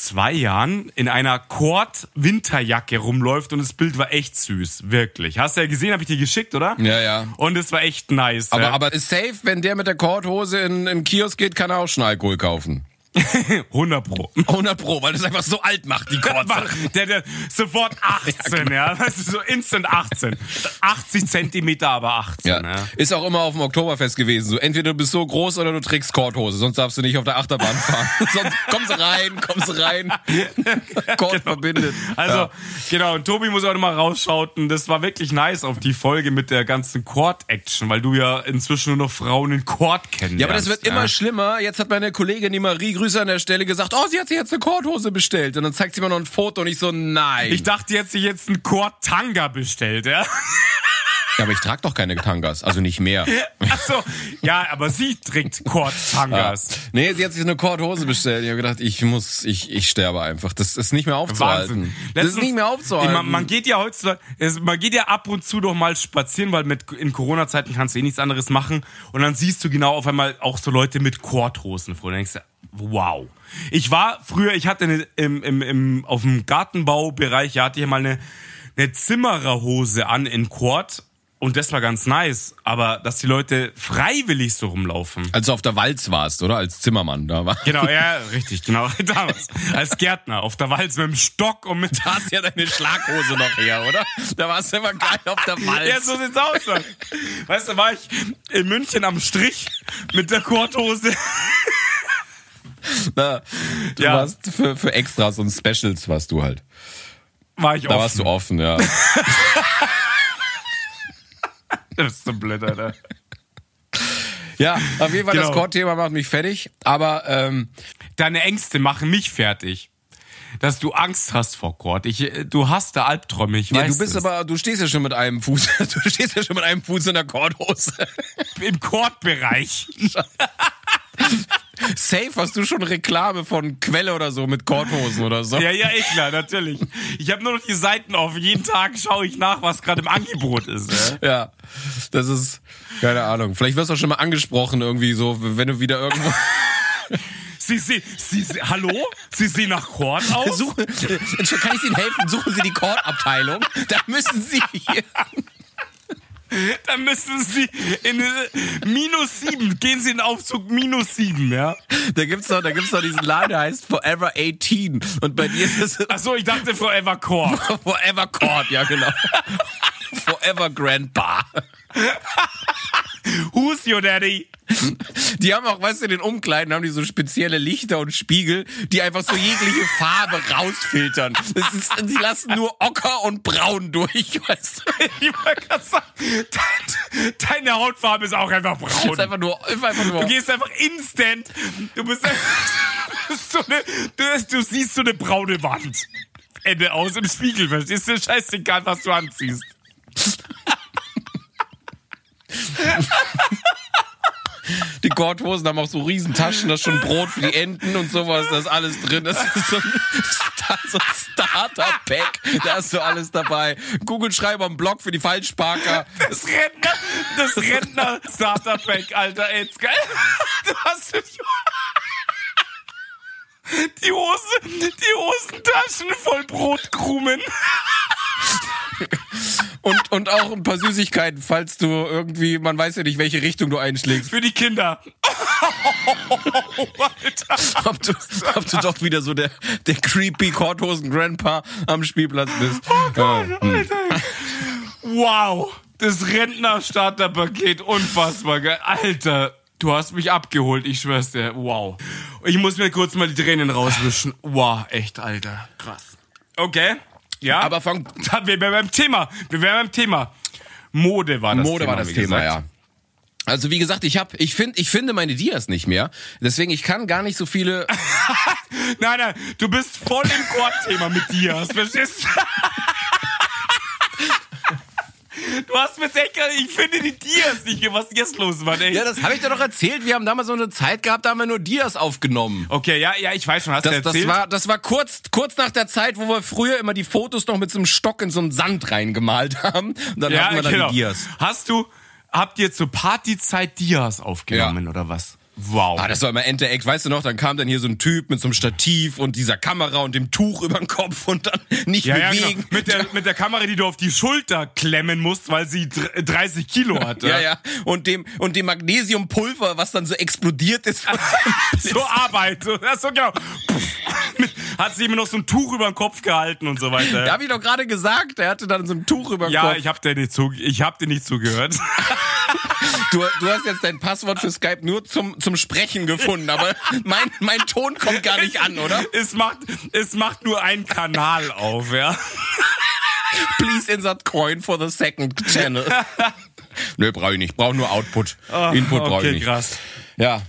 zwei Jahren in einer Quad-Winterjacke rumläuft und das Bild war echt süß, wirklich. Hast du ja gesehen, habe ich dir geschickt, oder? Ja, ja. Und es war echt nice. Aber, ja. aber ist safe, wenn der mit der Korthose in, im Kiosk geht, kann er auch schon Alkohol kaufen. 100 Pro. 100 Pro, weil das einfach so alt macht, die Korthose. Der, der sofort 18, ja. Weißt du, so instant 18. 80 Zentimeter, aber 18, ja. Ja. Ist auch immer auf dem Oktoberfest gewesen. So, entweder du bist so groß oder du trägst Korthose, sonst darfst du nicht auf der Achterbahn fahren. sonst kommst rein, kommst rein. Kord verbindet. Also, ja. genau, und Tobi muss auch nochmal rausschauten. Das war wirklich nice auf die Folge mit der ganzen Chord-Action, weil du ja inzwischen nur noch Frauen in Chord kennst. Ja, aber das wird immer schlimmer. Jetzt hat meine Kollegin, die Marie, Grüße an der Stelle, gesagt, oh, sie hat sich jetzt eine Korthose bestellt. Und dann zeigt sie mir noch ein Foto und ich so, nein. Ich dachte, jetzt sich jetzt ein Chord-Tanga bestellt, ja? ja, aber ich trage doch keine Tangas, also nicht mehr. Achso, ja, aber sie trägt Chord-Tangas. Nee, sie hat sich eine Korthose bestellt. Ich habe gedacht, ich muss, ich, ich sterbe einfach. Das ist nicht mehr aufzuhalten. Wahnsinn. Das ist nicht mehr aufzuhalten. Man, man geht ja heutzutage, man geht ja ab und zu doch mal spazieren, weil mit in Corona-Zeiten kannst du eh nichts anderes machen. Und dann siehst du genau auf einmal auch so Leute mit Korthosen vor. Und denkst du, wow. Ich war früher, ich hatte eine, im, im, im, auf dem Gartenbaubereich, ja, hatte ich mal eine, eine Zimmererhose an in Quad. Und das war ganz nice. Aber dass die Leute freiwillig so rumlaufen. Als du auf der Walz warst, oder? Als Zimmermann da war. Genau, ja, richtig, genau. Damals. Als Gärtner auf der Walz mit dem Stock und mit Da hast ja deine Schlaghose noch her, oder? Da warst du immer geil auf der Walz. Ja, so sieht's aus. Mann. Weißt du, war ich in München am Strich mit der Korthose. Da, du Ja. warst für, für Extras und Specials warst du halt. War ich Da warst du offen. offen, ja. Das ist so blöd, Alter. Ja, auf jeden Fall, das Genau. Core-Thema macht mich fertig. Aber ähm, Deine Ängste machen mich fertig. Dass du Angst hast vor Kord. Ich, äh, du hast da Albträume, ich ja, weiß du bist es. aber, du stehst ja schon mit einem Fuß, du stehst ja schon mit einem Fuß in der Korthose. im Kordbereich. Safe hast du schon Reklame von Quelle oder so mit Korthosen oder so. Ja, ja, eh klar, natürlich. Ich habe nur noch die Seiten auf. Jeden Tag schaue ich nach, was gerade im Angebot ist. Ja? Ja, das ist, keine Ahnung. Vielleicht wirst du auch schon mal angesprochen irgendwie so, wenn du wieder irgendwo... Sie, Sie, Sie, Sie, hallo? Sie sehen nach Kord aus? Suchen, kann ich Ihnen helfen? Suchen Sie die Kordabteilung. Da müssen Sie hier... Dann müssen Sie in äh, minus sieben, gehen Sie in den Aufzug minus sieben, ja? Da gibt's doch, da gibt's doch diesen Laden, der heißt Forever 18. Und bei dir ist es Ach so, ich dachte Forever Core. Forever Court, ja genau. Forever Grandpa. Who's your daddy? Die haben auch, weißt du, in den Umkleiden haben die so spezielle Lichter und Spiegel, die einfach so jegliche Farbe rausfiltern. Das ist, die lassen nur Ocker und Braun durch, weißt du. Ich wollte gerade sagen, dein, deine Hautfarbe ist auch einfach Das ist braun. einfach nur, ist einfach nur Du gehst einfach instant. Du bist, du bist so eine, du, du siehst so eine braune Wand. Ende aus im Spiegel, verstehst du? Scheißegal, was du anziehst. Die Korthosen haben auch so Riesentaschen, da ist schon Brot für die Enten und sowas, da ist alles drin. Das ist so ein, so ein Starter-Pack, da ist so alles dabei. Kugelschreiber und Block für die Falschparker. Das Rentner, das Rentner Starter-Pack, Alter, ey, jetzt geil. Du hast die Hose, die Hosentaschen voll Brotkrumen. Und, und auch ein paar Süßigkeiten, falls du irgendwie, man weiß ja nicht, welche Richtung du einschlägst. Für die Kinder. Alter. Ob du, ob du doch wieder so der, der creepy Korthosen-Grandpa am Spielplatz bist. Oh Äh, hm. Wow, das Rentner-Starterpaket, unfassbar geil. Alter, du hast mich abgeholt, ich schwör's dir. Wow. Ich muss mir kurz mal die Tränen rauswischen. Wow, echt, Alter. Krass. Okay. Ja. Aber Da, wir wären beim Thema. Wir wären beim Thema. Mode war das Mode Thema. war das Thema, gesagt. ja. Also wie gesagt, ich hab, ich finde, ich finde meine Dias nicht mehr. Deswegen ich kann gar nicht so viele. Nein, nein, du bist voll im Chord-Thema mit Dias, verstehst du? Du hast mir echt gerade, ich finde die Dias nicht mehr. Was ist jetzt los, Mann, ey? Ja, das habe ich dir doch erzählt. Wir haben damals so eine Zeit gehabt, da haben wir nur Dias aufgenommen. Okay, ja, ja, ich weiß schon, hast du Das, das erzählt? war, das war kurz, kurz nach der Zeit, wo wir früher immer die Fotos noch mit so einem Stock in so einen Sand reingemalt haben. Und dann ja, hatten wir dann genau. die Dias. Hast du, habt ihr zur Partyzeit Dias aufgenommen oder was? Wow. Ah, das war immer Ente-Eck, weißt du noch, dann kam dann hier so ein Typ mit so einem Stativ und dieser Kamera und dem Tuch über den Kopf und dann nicht ja, ja, bewegen. genau. Mit der, mit der Kamera, die du auf die Schulter klemmen musst, weil sie dr- 30 Kilo hatte. Ja, ja. Und dem, und dem Magnesiumpulver, was dann so explodiert ist. So Arbeit. So, ja, so genau. Mit- Hat sie immer noch so ein Tuch über den Kopf gehalten und so weiter. Da habe ich doch gerade gesagt, er hatte dann so ein Tuch über den Ja, Kopf. ich hab dir nicht zu, ich hab dir nicht zugehört. Du, du hast jetzt dein Passwort für Skype nur zum, zum Sprechen gefunden, aber mein, mein Ton kommt gar nicht an, oder? Es macht, es macht nur einen Kanal auf, ja. Please insert coin for the second channel. Nö, brauche ich nicht. Brauche nur Output. Input brauche ich okay, nicht. krass. Ja.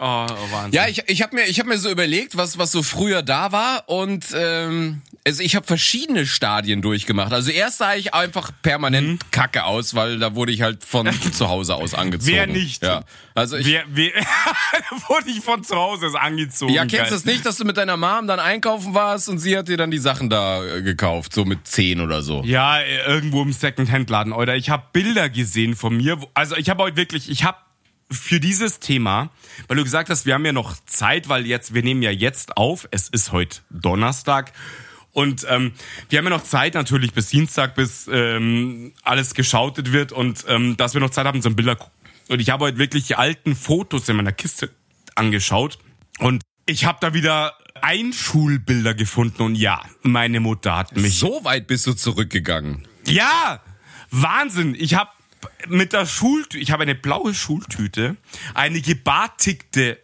Oh, oh Wahnsinn. Ja, ich, ich habe mir, ich hab mir so überlegt, was, was so früher da war und ähm, also ich habe verschiedene Stadien durchgemacht. Also erst sah ich einfach permanent kacke aus, weil da wurde ich halt von zu Hause aus angezogen. Wer nicht? Ja. Also ich, Wer, wer, wurde ich von zu Hause ist angezogen. ja, kennst du es nicht, dass du mit deiner Mom dann einkaufen warst und sie hat dir dann die Sachen da äh, gekauft, so mit 10 oder so. Ja, äh, irgendwo im Second-Hand-Laden, oder? Ich habe Bilder gesehen von mir. Also ich habe heute wirklich, ich habe für dieses Thema, weil du gesagt hast, wir haben ja noch Zeit, weil jetzt, wir nehmen ja jetzt auf, es ist heute Donnerstag. Und ähm, wir haben ja noch Zeit natürlich bis Dienstag, bis ähm, alles geschautet wird und ähm, dass wir noch Zeit haben zum Bilder gucken. Und ich habe heute wirklich die alten Fotos in meiner Kiste angeschaut und ich habe da wieder Einschulbilder gefunden und ja, meine Mutter hat mich So weit bist du zurückgegangen. ja, Wahnsinn. Ich habe mit der Schultüte, ich habe eine blaue Schultüte, eine gebartigte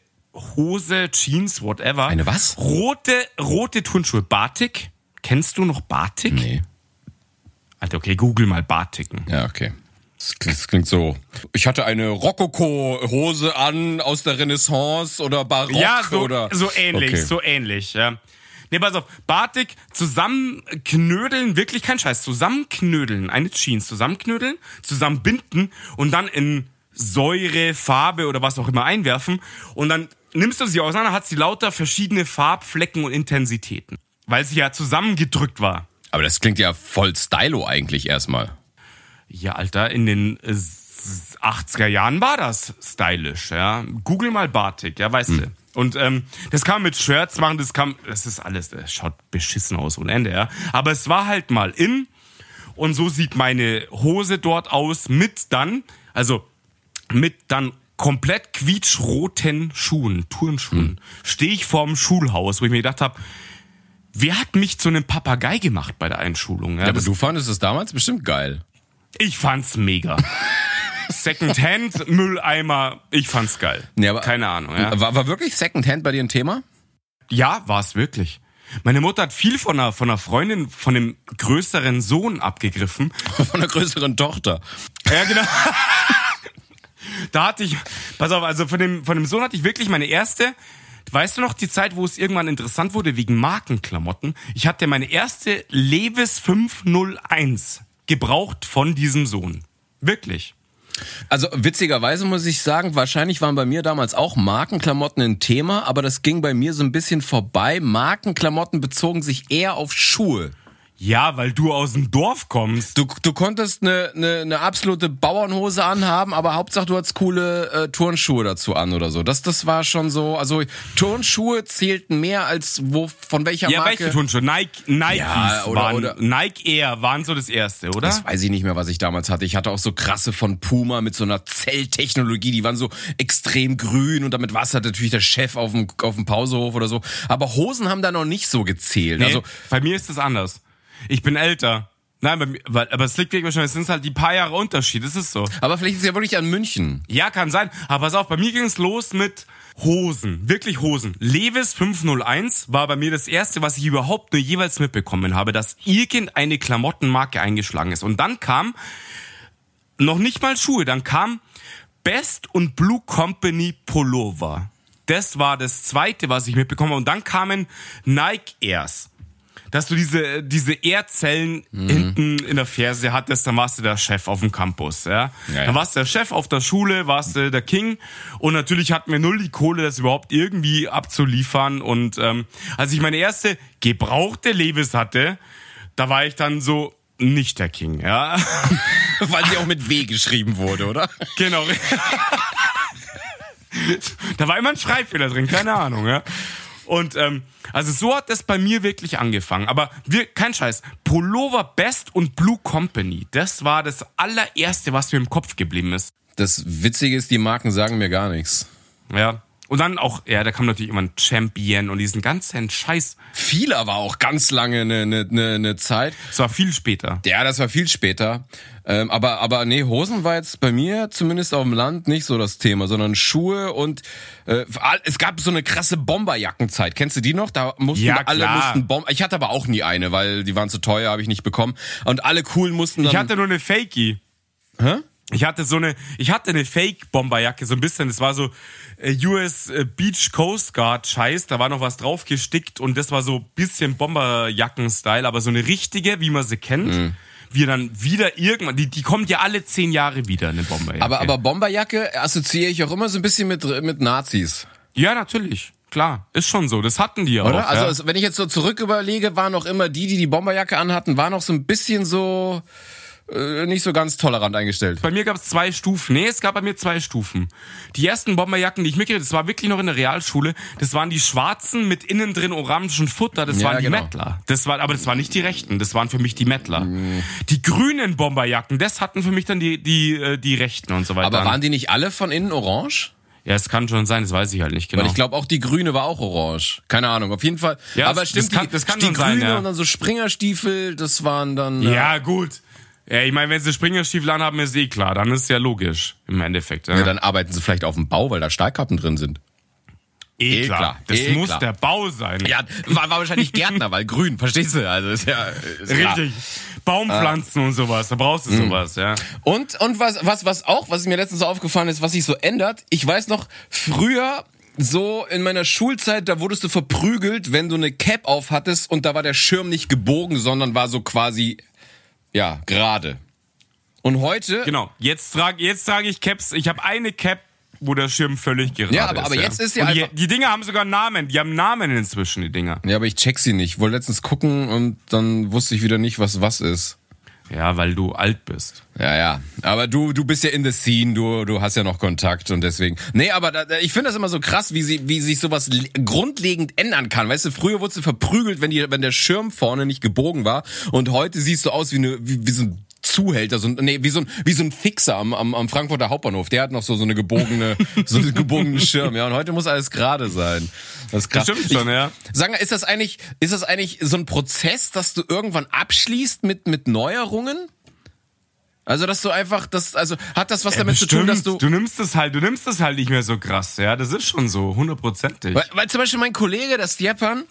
Hose, Jeans, whatever. Eine was? Rote, rote Turnschuhe. Batik. Kennst du noch Batik? Nee. Alter, okay, google mal Batiken. Ja, okay. Das klingt, das klingt so. Ich hatte eine Rokoko-Hose an aus der Renaissance oder Barock Ja, so, oder. so ähnlich, Okay. so ähnlich, ja. Nee, pass auf, Batik zusammenknödeln, wirklich kein Scheiß, zusammenknödeln, eine Jeans zusammenknödeln, zusammenbinden und dann in Säure, Farbe oder was auch immer einwerfen und dann nimmst du sie auseinander, hat sie lauter verschiedene Farbflecken und Intensitäten. Weil sie ja zusammengedrückt war. Aber das klingt ja voll stylo eigentlich erstmal. Ja, Alter, in den äh, 80er Jahren war das stylisch, ja. Google mal Batik, ja, weißt du. Und ähm, das kann man mit Shirts machen, das kann, das ist alles, das schaut beschissen aus ohne Ende, ja. Aber es war halt mal in und so sieht meine Hose dort aus mit dann, also mit dann komplett quietschroten Schuhen, Turnschuhen, stehe ich vorm Schulhaus, wo ich mir gedacht habe, wer hat mich zu einem Papagei gemacht bei der Einschulung? Ja, aber das- du fandest es damals bestimmt geil. ich fand's mega. Secondhand, Mülleimer, ich fand's geil. Nee, aber- Keine Ahnung, ja. War, war wirklich Secondhand bei dir ein Thema? Ja, war's wirklich. Meine Mutter hat viel von einer, von einer Freundin, von einem größeren Sohn abgegriffen. Von einer größeren Tochter. Ja, genau. da hatte ich, pass auf, also von dem, von dem Sohn hatte ich wirklich meine erste, weißt du noch die Zeit, wo es irgendwann interessant wurde wegen Markenklamotten? Ich hatte meine erste Levis 501 gebraucht von diesem Sohn. Wirklich. Also witzigerweise muss ich sagen, wahrscheinlich waren bei mir damals auch Markenklamotten ein Thema, aber das ging bei mir so ein bisschen vorbei. Markenklamotten bezogen sich eher auf Schuhe. Ja, weil du aus dem Dorf kommst. Du, du konntest eine, eine, eine absolute Bauernhose anhaben, aber Hauptsache du hattest coole äh, Turnschuhe dazu an oder so. Das, das war schon so. Also Turnschuhe zählten mehr als wo von welcher Ja, Marke. welche Turnschuhe? Nike, Nikes Ja, oder- waren, oder- Nike Air waren so das erste, oder? Das weiß ich nicht mehr, was ich damals hatte. Ich hatte auch so krasse von Puma mit so einer Zelltechnologie. Die waren so extrem grün und damit war es halt natürlich der Chef auf dem, auf dem Pausehof oder so. Aber Hosen haben da noch nicht so gezählt. Nee, Also bei mir ist das anders. Ich bin älter. Nein, bei mir, aber es liegt wirklich wahrscheinlich, es sind halt die paar Jahre Unterschied, das ist so. Aber vielleicht ist es ja wirklich an München. Ja, kann sein. Aber pass auf, bei mir ging es los mit Hosen. Wirklich Hosen. Levis 501 war bei mir das erste, was ich überhaupt nur jeweils mitbekommen habe, dass irgendeine Klamottenmarke eingeschlagen ist. Und dann kam noch nicht mal Schuhe, dann kam Best und Blue Company Pullover. Das war das zweite, was ich mitbekommen habe. Und dann kamen Nike Airs. Dass du diese, diese Airzellen hinten in der Ferse hattest, dann warst du der Chef auf dem Campus, ja. Ja, ja. Dann warst du der Chef auf der Schule, warst du der King. Und natürlich hatten wir null die Kohle, das überhaupt irgendwie abzuliefern. Und ähm, als ich meine erste gebrauchte Levis hatte, da war ich dann so nicht der King, ja. Weil sie auch mit W geschrieben wurde, oder? Genau. da war immer ein Schreibfehler drin, keine Ahnung, ja. Und ähm, also so hat das bei mir wirklich angefangen. Aber wir, kein Scheiß. Pullover Best und Blue Company, das war das allererste, was mir im Kopf geblieben ist. Das Witzige ist, die Marken sagen mir gar nichts. Ja. Und dann auch, ja, da kam natürlich immer ein Champion und diesen ganzen Scheiß. Viel aber auch ganz lange eine, eine, eine, eine Zeit. Das war viel später. Ja, das war viel später. Ähm, aber, aber nee, Hosen war jetzt bei mir zumindest auf dem Land nicht so das Thema, sondern Schuhe und äh, es gab so eine krasse Bomberjackenzeit. Kennst du die noch? Da mussten Ja, alle mussten Bomber. Ich hatte aber auch nie eine, weil die waren zu teuer, habe ich nicht bekommen. Und alle coolen mussten dann. Ich hatte nur eine Fakey. Hä? Ich hatte so eine, ich hatte eine Fake-Bomberjacke, so ein bisschen. Das war so äh, US äh, Beach Coast Guard Scheiß. Da war noch was drauf gestickt und das war so ein bisschen Bomberjacken-Style, aber so eine richtige, wie man sie kennt. Mhm. Wir dann wieder irgendwann, die, die kommt ja alle zehn Jahre wieder, eine Bomberjacke. aber, aber Bomberjacke assoziiere ich auch immer so ein bisschen mit, mit Nazis. Ja, natürlich. Klar, ist schon so. Das hatten die Oder? auch. also ja. es, wenn ich jetzt so zurück überlege, waren auch immer die, die die Bomberjacke anhatten, waren noch so ein bisschen so äh, nicht so ganz tolerant eingestellt. Bei mir gab es zwei Stufen. Nee, es gab bei mir zwei Stufen. Die ersten Bomberjacken, die ich mitgekriegt habe, das war wirklich noch in der Realschule, das waren die schwarzen mit innen drin orangen Futter, das Ja, waren die genau. Mettler. Das war, aber das waren nicht die rechten, das waren für mich die Mettler. Die grünen Bomberjacken, das hatten für mich dann die, die, äh, die rechten und so weiter. Aber waren die nicht alle von innen orange? ja, es kann schon sein, das weiß ich halt nicht genau. Weil ich glaube auch die grüne war auch orange. Keine Ahnung, auf jeden Fall. Ja, aber das stimmt, kann- die, das kann die schon grüne sein, ja. und dann so Springerstiefel, das waren dann. äh, ja, gut. Ja, ich meine, wenn sie Springerstiefel anhaben, ist eh klar, dann ist ja logisch im Endeffekt. Ja, Ja, dann arbeiten sie vielleicht auf dem Bau, weil da Stahlkappen drin sind. eh eh klar. klar, Das eh muss klar. der Bau sein. Ja, war, war wahrscheinlich Gärtner, weil grün, verstehst du? Also ist ja ist. Richtig. Baumpflanzen und sowas, da brauchst du Mhm. sowas, ja. Und und was was was auch, was mir letztens so aufgefallen ist, was sich so ändert. Ich weiß noch früher so in meiner Schulzeit, da wurdest du verprügelt, wenn du eine Cap auf hattest und da war der Schirm nicht gebogen, sondern war so quasi ja, gerade. Und heute Genau. Jetzt trage jetzt trage ich Caps. Ich habe eine Cap, wo der Schirm völlig gerade Ja, aber- ist. aber jetzt ist ja Und die, einfach- die Dinger haben sogar Namen. Die haben Namen inzwischen, die Dinger. Ja, aber ich check sie nicht. Wollte letztens gucken und dann wusste ich wieder nicht, was was ist. Ja, weil du alt bist. Ja, ja. Aber du, du bist ja in the scene, du, du hast ja noch Kontakt und deswegen. Nee, aber da, ich finde das immer so krass, wie sie, wie sich sowas le- grundlegend ändern kann. Weißt du, früher wurdest du verprügelt, wenn die, wenn der Schirm vorne nicht gebogen war. Und heute siehst du aus wie, eine, wie, wie so ein Zuhälter, so ein, nee, wie so ein, wie so ein Fixer am, am, am Frankfurter Hauptbahnhof. Der hat noch so, so eine gebogene, so einen gebogenen Schirm, ja. Und heute muss alles gerade sein. Das ist krass. Das stimmt schon, ja. Sag mal, ist das eigentlich, ist das eigentlich so ein Prozess, dass du irgendwann abschließt mit, mit Neuerungen? Also, dass du einfach, das, also, hat das was damit zu tun, dass du, du nimmst es halt, du nimmst es halt nicht mehr so krass, ja. Das ist schon so, hundertprozentig. weil, weil zum Beispiel mein Kollege, der Stjepan,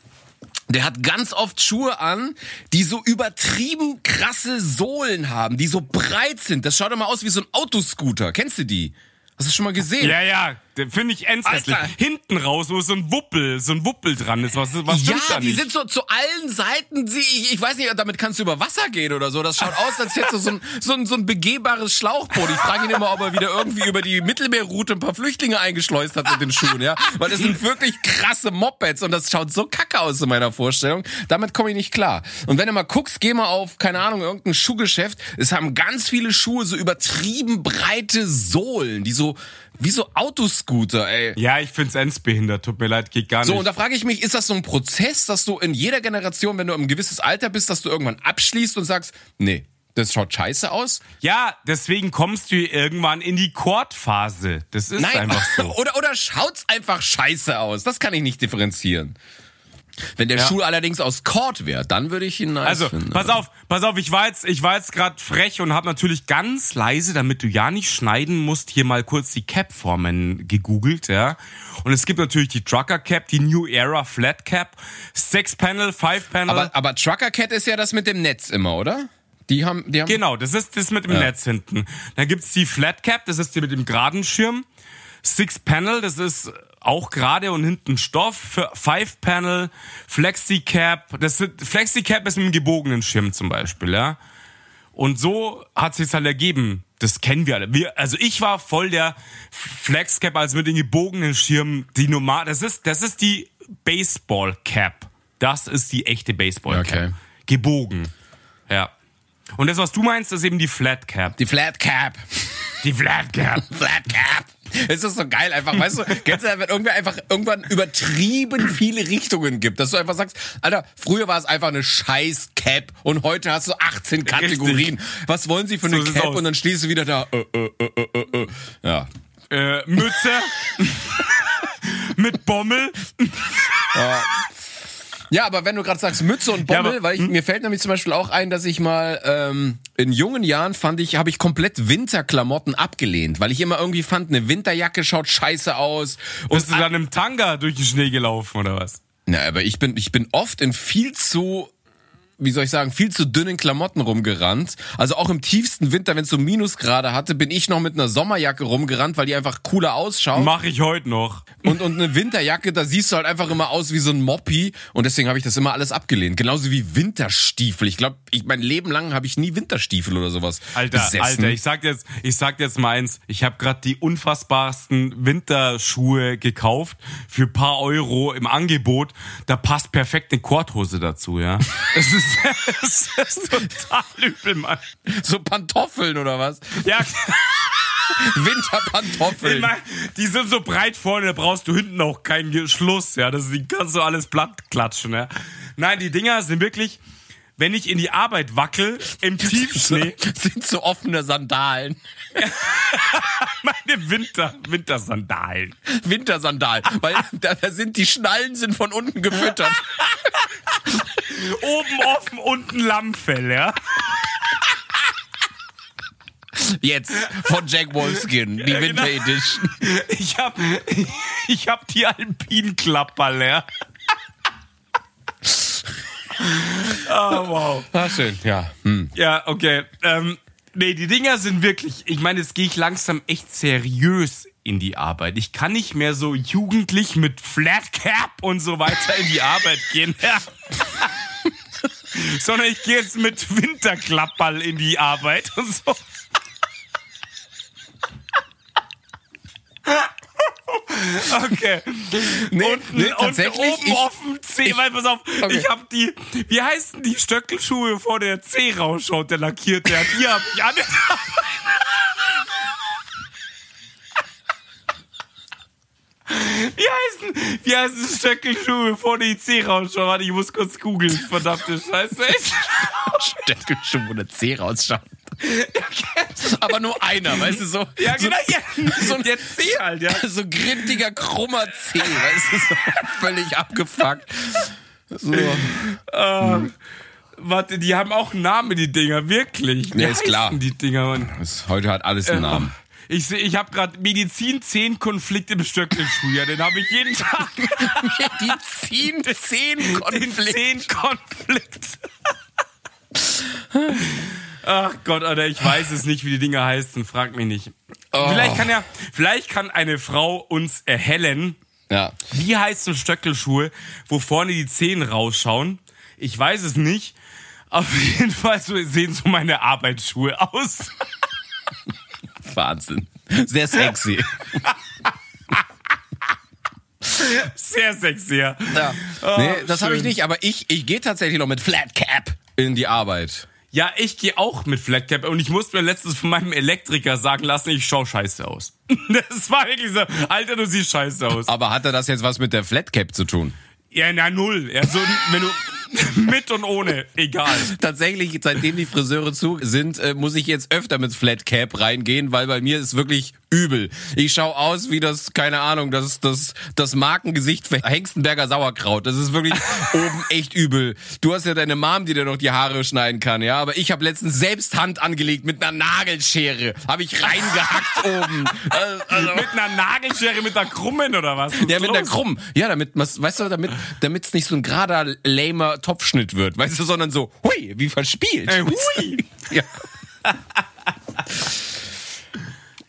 der hat ganz oft Schuhe an, die so übertrieben krasse Sohlen haben, die so breit sind. Das schaut immer aus wie so ein Autoscooter. Kennst du die? Hast du schon mal gesehen? Ja, ja, finde ich. Alter. Hinten raus, wo so ein Wuppel, so ein Wuppel dran ist. Was, was ja, stimmt da die nicht? sind so zu allen Seiten, sie- ich, ich weiß nicht, damit kannst du über Wasser gehen oder so. Das schaut aus, als hättest du so ein, so ein, so ein begehbares Schlauchboot. Ich frage ihn immer, ob er wieder irgendwie über die Mittelmeerroute ein paar Flüchtlinge eingeschleust hat mit den Schuhen, ja. Weil das sind wirklich krasse Mopeds und das schaut so kacke aus in meiner Vorstellung. Damit komme ich nicht klar. Und wenn du mal guckst, geh mal auf, keine Ahnung, irgendein Schuhgeschäft. Es haben ganz viele Schuhe so übertrieben breite Sohlen, die so, wie so Autoscooter, ey. ja, ich find's endbehindert. Tut mir leid, geht gar So, nicht. und da frage ich mich, ist das so ein Prozess, dass du in jeder Generation, wenn du ein gewisses Alter bist, dass du irgendwann abschließt und sagst, nee, das schaut scheiße aus? ja, deswegen kommst du irgendwann in die Chordphase. Das ist Nein, einfach so. oder, oder schaut's einfach scheiße aus? Das kann ich nicht differenzieren. Wenn der Ja. Schuh allerdings aus Kord wäre, dann würde ich ihn nice Also, finden. pass auf, pass auf, ich war jetzt, ich war jetzt gerade frech und habe natürlich ganz leise, damit du ja nicht schneiden musst, hier mal kurz die Cap-Formen gegoogelt, ja. Und es gibt natürlich die Trucker Cap, die New Era Flat Cap, Six Panel, Five Panel. Aber, aber Trucker Cat ist ja das mit dem Netz immer, oder? Die haben, die haben. Genau, das ist das mit dem Netz hinten. Dann gibt's die Flat Cap, das ist die mit dem geraden Schirm. Six Panel, das ist auch gerade und hinten Stoff. Für Five Panel, Flexi Cap, das sind, Flexi Cap ist mit einem gebogenen Schirm zum Beispiel, ja. Und so hat sich's halt ergeben. Das kennen wir alle. Wir, also ich war voll der Flex Cap, also mit den gebogenen Schirmen. Die normal, das ist, das ist die Baseball Cap. Das ist die echte Baseball Cap. Okay. Gebogen. Ja. Und das, was du meinst, ist eben die Flat Cap. Die Flat Cap. Die Flat Cap. Flat Cap. Es ist so geil, einfach, weißt du, kennst du, wenn irgendwer einfach irgendwann übertrieben viele Richtungen gibt, dass du einfach sagst, Alter, früher war es einfach eine scheiß Cap und heute hast du 18 Kategorien. Was wollen sie für eine So sieht's Cap? aus. Und dann stehst du wieder da, äh, äh, äh, äh, äh. ja. Äh, Mütze. mit Bommel. Ja, aber wenn du gerade sagst Mütze und Bommel, Ja, hm? weil ich, mir fällt nämlich zum Beispiel auch ein, dass ich mal ähm, in jungen Jahren fand ich, habe ich komplett Winterklamotten abgelehnt, weil ich immer irgendwie fand, eine Winterjacke schaut scheiße aus. Und Bist du dann im Tanga durch den Schnee gelaufen oder was? Na, aber ich bin, ich bin oft in viel zu, wie soll ich sagen, viel zu dünnen Klamotten rumgerannt. Also auch im tiefsten Winter, wenn es so Minusgrade hatte, bin ich noch mit einer Sommerjacke rumgerannt, weil die einfach cooler ausschaut. Mach ich heute noch. Und, und eine Winterjacke, da siehst du halt einfach immer aus wie so ein Moppi. Und deswegen habe ich das immer alles abgelehnt. Genauso wie Winterstiefel. Ich glaube, ich, mein Leben lang habe ich nie Winterstiefel oder sowas Alter, besessen. Alter, ich sag jetzt, ich sag jetzt mal eins, ich habe gerade die unfassbarsten Winterschuhe gekauft für paar Euro im Angebot. Da passt perfekt eine Korthose dazu, ja. Es ist, es ist total übel, Mann. so Pantoffeln oder was? Ja, Winterpantoffeln. ich mein, die sind so breit vorne, da brauchst du hinten auch keinen Schluss, ja. Das die kannst du alles platt klatschen, ja. Nein, die Dinger sind wirklich, wenn ich in die Arbeit wackel, im Tiefschnee, sind so offene Sandalen. meine Winter, Wintersandalen. Wintersandal, weil da, da sind die Schnallen sind von unten gefüttert. Oben offen, unten Lammfell, ja. Jetzt von Jack Wolfskin, die Ja, genau. Winter Edition. Ich hab, ich hab die Alpinklapperl, ja. Oh, wow. Ah, schön, ja. Hm. Ja, okay. Ähm, nee, die Dinger sind wirklich, ich meine, jetzt gehe ich langsam echt seriös in die Arbeit. Ich kann nicht mehr so jugendlich mit Flat Cap und so weiter in die Arbeit gehen. Ja. Sondern ich gehe jetzt mit Winterklapperl in die Arbeit und so. Okay. Nee, unten, nee, unten tatsächlich, oben ich- auf dem Zeh, ich- weil pass auf, Okay. ich hab die, wie heißen die Stöckelschuhe, bevor der Zeh rausschaut, der lackierte, die hab ich an. Wie heißen, wie heißen Stöckelschuhe, bevor die Zeh rausschaut? Warte, ich muss kurz googeln, verdammte Scheiße. Echt? Stöckelschuh, wo der Zeh rausschaut. Aber nur einer, weißt du, so. Ja, so, genau, ja. so ein der Zeh halt, ja. so grintiger, krummer Zeh, weißt du, so völlig abgefuckt. So. Warte, die haben auch einen Namen, die Dinger, wirklich. Wie Ja, ist klar. die Dinger, Mann? Heute hat alles einen Namen. Ich ich habe gerade Medizin 10 Konflikt im Stöckelschuh. Ja, den habe ich jeden Tag. Zehn Den Konflikte. 10 Konflikt. Ach Gott, Alter, ich weiß es nicht, wie die Dinger heißen. Frag mich nicht. Oh. Vielleicht kann ja, vielleicht kann eine Frau uns erhellen, Ja. wie heißen Stöckelschuhe, wo vorne die Zehen rausschauen. Ich weiß es nicht. Auf jeden Fall so sehen so meine Arbeitsschuhe aus. Wahnsinn. Sehr sexy. Sehr sexy, ja. Ja. Oh, nee, das habe ich nicht, aber ich, ich gehe tatsächlich noch mit Flat Cap in die Arbeit. Ja, ich gehe auch mit Flatcap und ich musste mir letztens von meinem Elektriker sagen lassen, ich schau scheiße aus. Das war wirklich so, Alter, du siehst scheiße aus. Aber hatte das jetzt was mit der Flat Cap zu tun? Ja, na null. Ja, so, wenn du mit und ohne, egal. Tatsächlich, seitdem die Friseure zu sind, äh, muss ich jetzt öfter mit Flat Cap reingehen, weil bei mir ist wirklich übel. Ich schau aus wie das, keine Ahnung, das, das, das Markengesicht für Hengstenberger Sauerkraut. Das ist wirklich oben echt übel. Du hast ja deine Mom, die dir noch die Haare schneiden kann, ja, aber ich habe letztens selbst Hand angelegt mit einer Nagelschere. Habe ich reingehackt oben. Also, also, Mit einer Nagelschere, mit einer krummen oder was? Was ja, mit der los? krumm. Ja, damit, was- weißt du, damit, damit es nicht so ein gerader, lamer Topfschnitt wird, weißt du, sondern so, hui, wie verspielt. Ey, hui. Ja.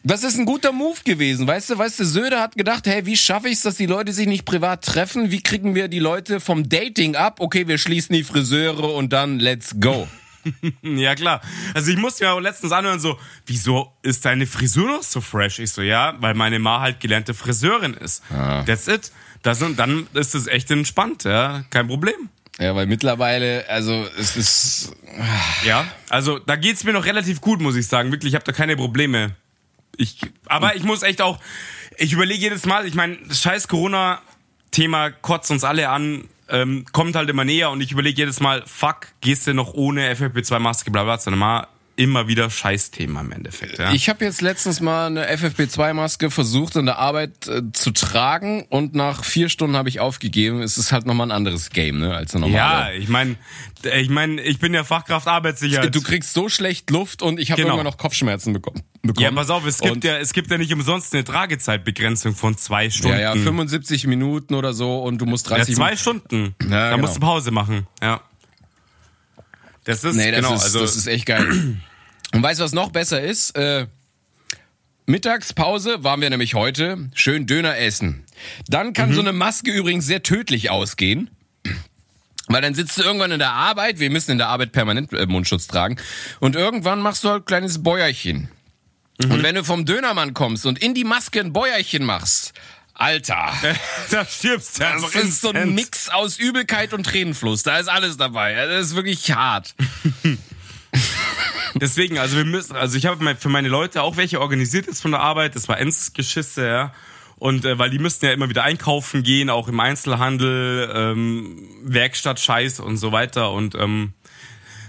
Das ist ein guter Move gewesen, weißt du, weißt du, Söder hat gedacht, hey, wie schaffe ich es, dass die Leute sich nicht privat treffen? Wie kriegen wir die Leute vom Dating ab? Okay, wir schließen die Friseure und dann let's go. Ja, klar. Also ich musste mir auch letztens anhören, so, wieso ist deine Frisur noch so fresh? Ich so, ja, weil meine Ma halt gelernte Friseurin ist. That's it. Das, und dann ist es echt entspannt, ja, kein Problem. Ja, weil mittlerweile, also es ist, Ja, also da geht's mir noch relativ gut, muss ich sagen. Wirklich, ich habe da keine Probleme. Ich, aber ich muss echt auch, ich überlege jedes Mal, ich meine, das scheiß Corona-Thema kotzt uns alle an, ähm, kommt halt immer näher und ich überlege jedes Mal, fuck, gehst du noch ohne FFP2-Maske, bla bla, sondern mal immer wieder Scheißthema im Endeffekt. Ja? Ich habe jetzt letztens mal eine FFP2-Maske versucht in der Arbeit äh, zu tragen und nach vier Stunden habe ich aufgegeben. Es ist halt nochmal ein anderes Game, ne, als eine ja, normale. ich meine, ich meine, ich bin ja Fachkraft Arbeitssicherheit. Du kriegst so schlecht Luft und ich habe Genau. irgendwann noch Kopfschmerzen bekommen. bekommen. ja, pass auf, es gibt Und- ja, es gibt ja nicht umsonst eine Tragezeitbegrenzung von zwei Stunden. Ja, ja, 75 Minuten oder so und du musst Ja, 30 zwei Stunden. Ja, da genau. musst du Pause machen. Ja. Das ist Nee, das, genau, ist, also das ist echt geil. Und weißt du, was noch besser ist? Äh, Mittagspause waren wir nämlich heute schön Döner essen. Dann kann Mhm. so eine Maske übrigens sehr tödlich ausgehen. Weil dann sitzt du irgendwann in der Arbeit, wir müssen in der Arbeit permanent äh, Mundschutz tragen, und irgendwann machst du halt ein kleines Bäuerchen. Mhm. Und wenn du vom Dönermann kommst und in die Maske ein Bäuerchen machst, Alter, da stirbst du das ist so ein. Mix aus Übelkeit und Tränenfluss. Da ist alles dabei. Das ist wirklich hart. Deswegen, also wir müssen, also ich habe für meine Leute auch welche organisiert jetzt von der Arbeit. Das war ends Geschisse, ja. Und äh, weil die müssten ja immer wieder einkaufen gehen, auch im Einzelhandel, ähm, Werkstatt, Scheiß und so weiter. Und ähm,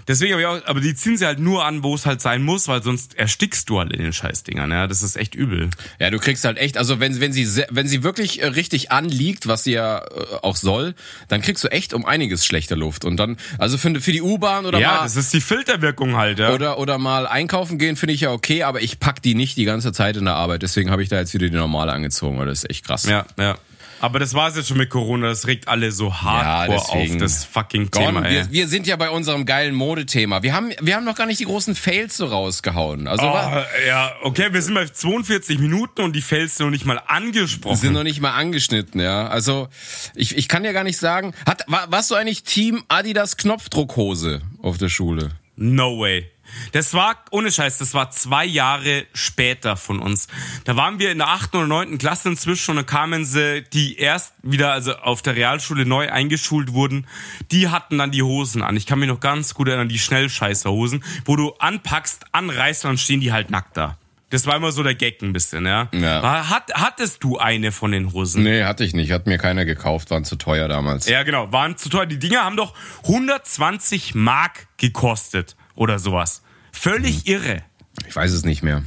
deswegen habe ich auch, aber die ziehen sie halt nur an, wo es halt sein muss, weil sonst erstickst du halt in den Scheißdingern, ja. Das ist echt übel. Ja, du kriegst halt echt, also wenn, wenn sie wenn sie wirklich äh, richtig anliegt, was sie ja äh, auch soll, dann kriegst du echt um einiges schlechte Luft. Und dann, also für, für die U-Bahn oder ja, mal das ist die Filterwirkung halt, ja. oder oder mal einkaufen gehen, finde ich ja okay, aber ich pack die nicht die ganze Zeit in der Arbeit. Deswegen habe ich da jetzt wieder die normale angezogen, weil das ist echt krass. Ja, ja. Aber das war's jetzt schon mit Corona. Das regt alle so hardcore deswegen. auf das fucking Gone. Thema. Ey. wir, wir sind ja bei unserem geilen Modethema. Wir haben, wir haben noch gar nicht die großen Fails so rausgehauen. Also Oh, ja, okay, wir sind bei 42 Minuten und die Fels noch nicht mal angesprochen. sind noch nicht mal angeschnitten, ja. Also ich, ich kann ja gar nicht sagen. Hat, war, warst du eigentlich Team Adidas Knopfdruckhose auf der Schule? No way. Das war, ohne Scheiß, das war zwei Jahre später von uns. Da waren wir in der achten oder neunten Klasse inzwischen und dann kamen sie, die erst wieder, also auf der Realschule neu eingeschult wurden, die hatten dann die Hosen an. Ich kann mich noch ganz gut erinnern, die Schnellscheißerhosen, wo du anpackst, anreißt und dann stehen die halt nackt da. Das war immer so der Gag ein bisschen, ja. Ja. Hat, hattest du eine von den Hosen? Nee, hatte ich nicht. Hat mir keiner gekauft, waren zu teuer damals. Ja, genau, waren zu teuer. Die Dinger haben doch 120 Mark gekostet oder sowas. Völlig irre. Ich weiß es nicht mehr.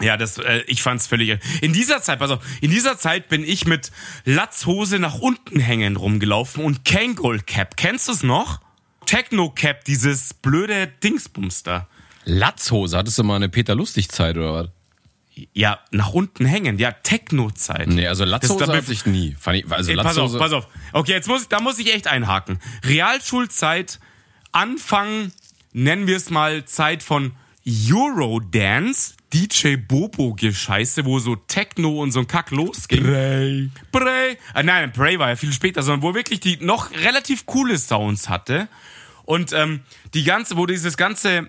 Ja, das, äh, ich fand's völlig. irre. In dieser Zeit, pass auf, in dieser Zeit bin ich mit Latzhose nach unten hängen rumgelaufen und Kangol Cap. Kennst du's noch? Techno Cap, dieses blöde Dingsbums da. Latzhose, hattest du mal eine Peter Lustig-Zeit oder was? Ja, nach unten hängen. Ja, Techno-Zeit. Nee, also Latzhose Das- da- hatte ich nie. Ich, also Ey, pass auf, pass auf. Okay, jetzt muss ich, da muss ich echt einhaken. Realschulzeit, Anfang, nennen wir es mal Zeit von Eurodance, DJ Bobo Gescheiße, wo so Techno und so ein Kack losging. Bray. Bray. Äh, nein, Bray war ja viel später, sondern wo wirklich die noch relativ coole Sounds hatte. Und ähm, die ganze, wo dieses ganze,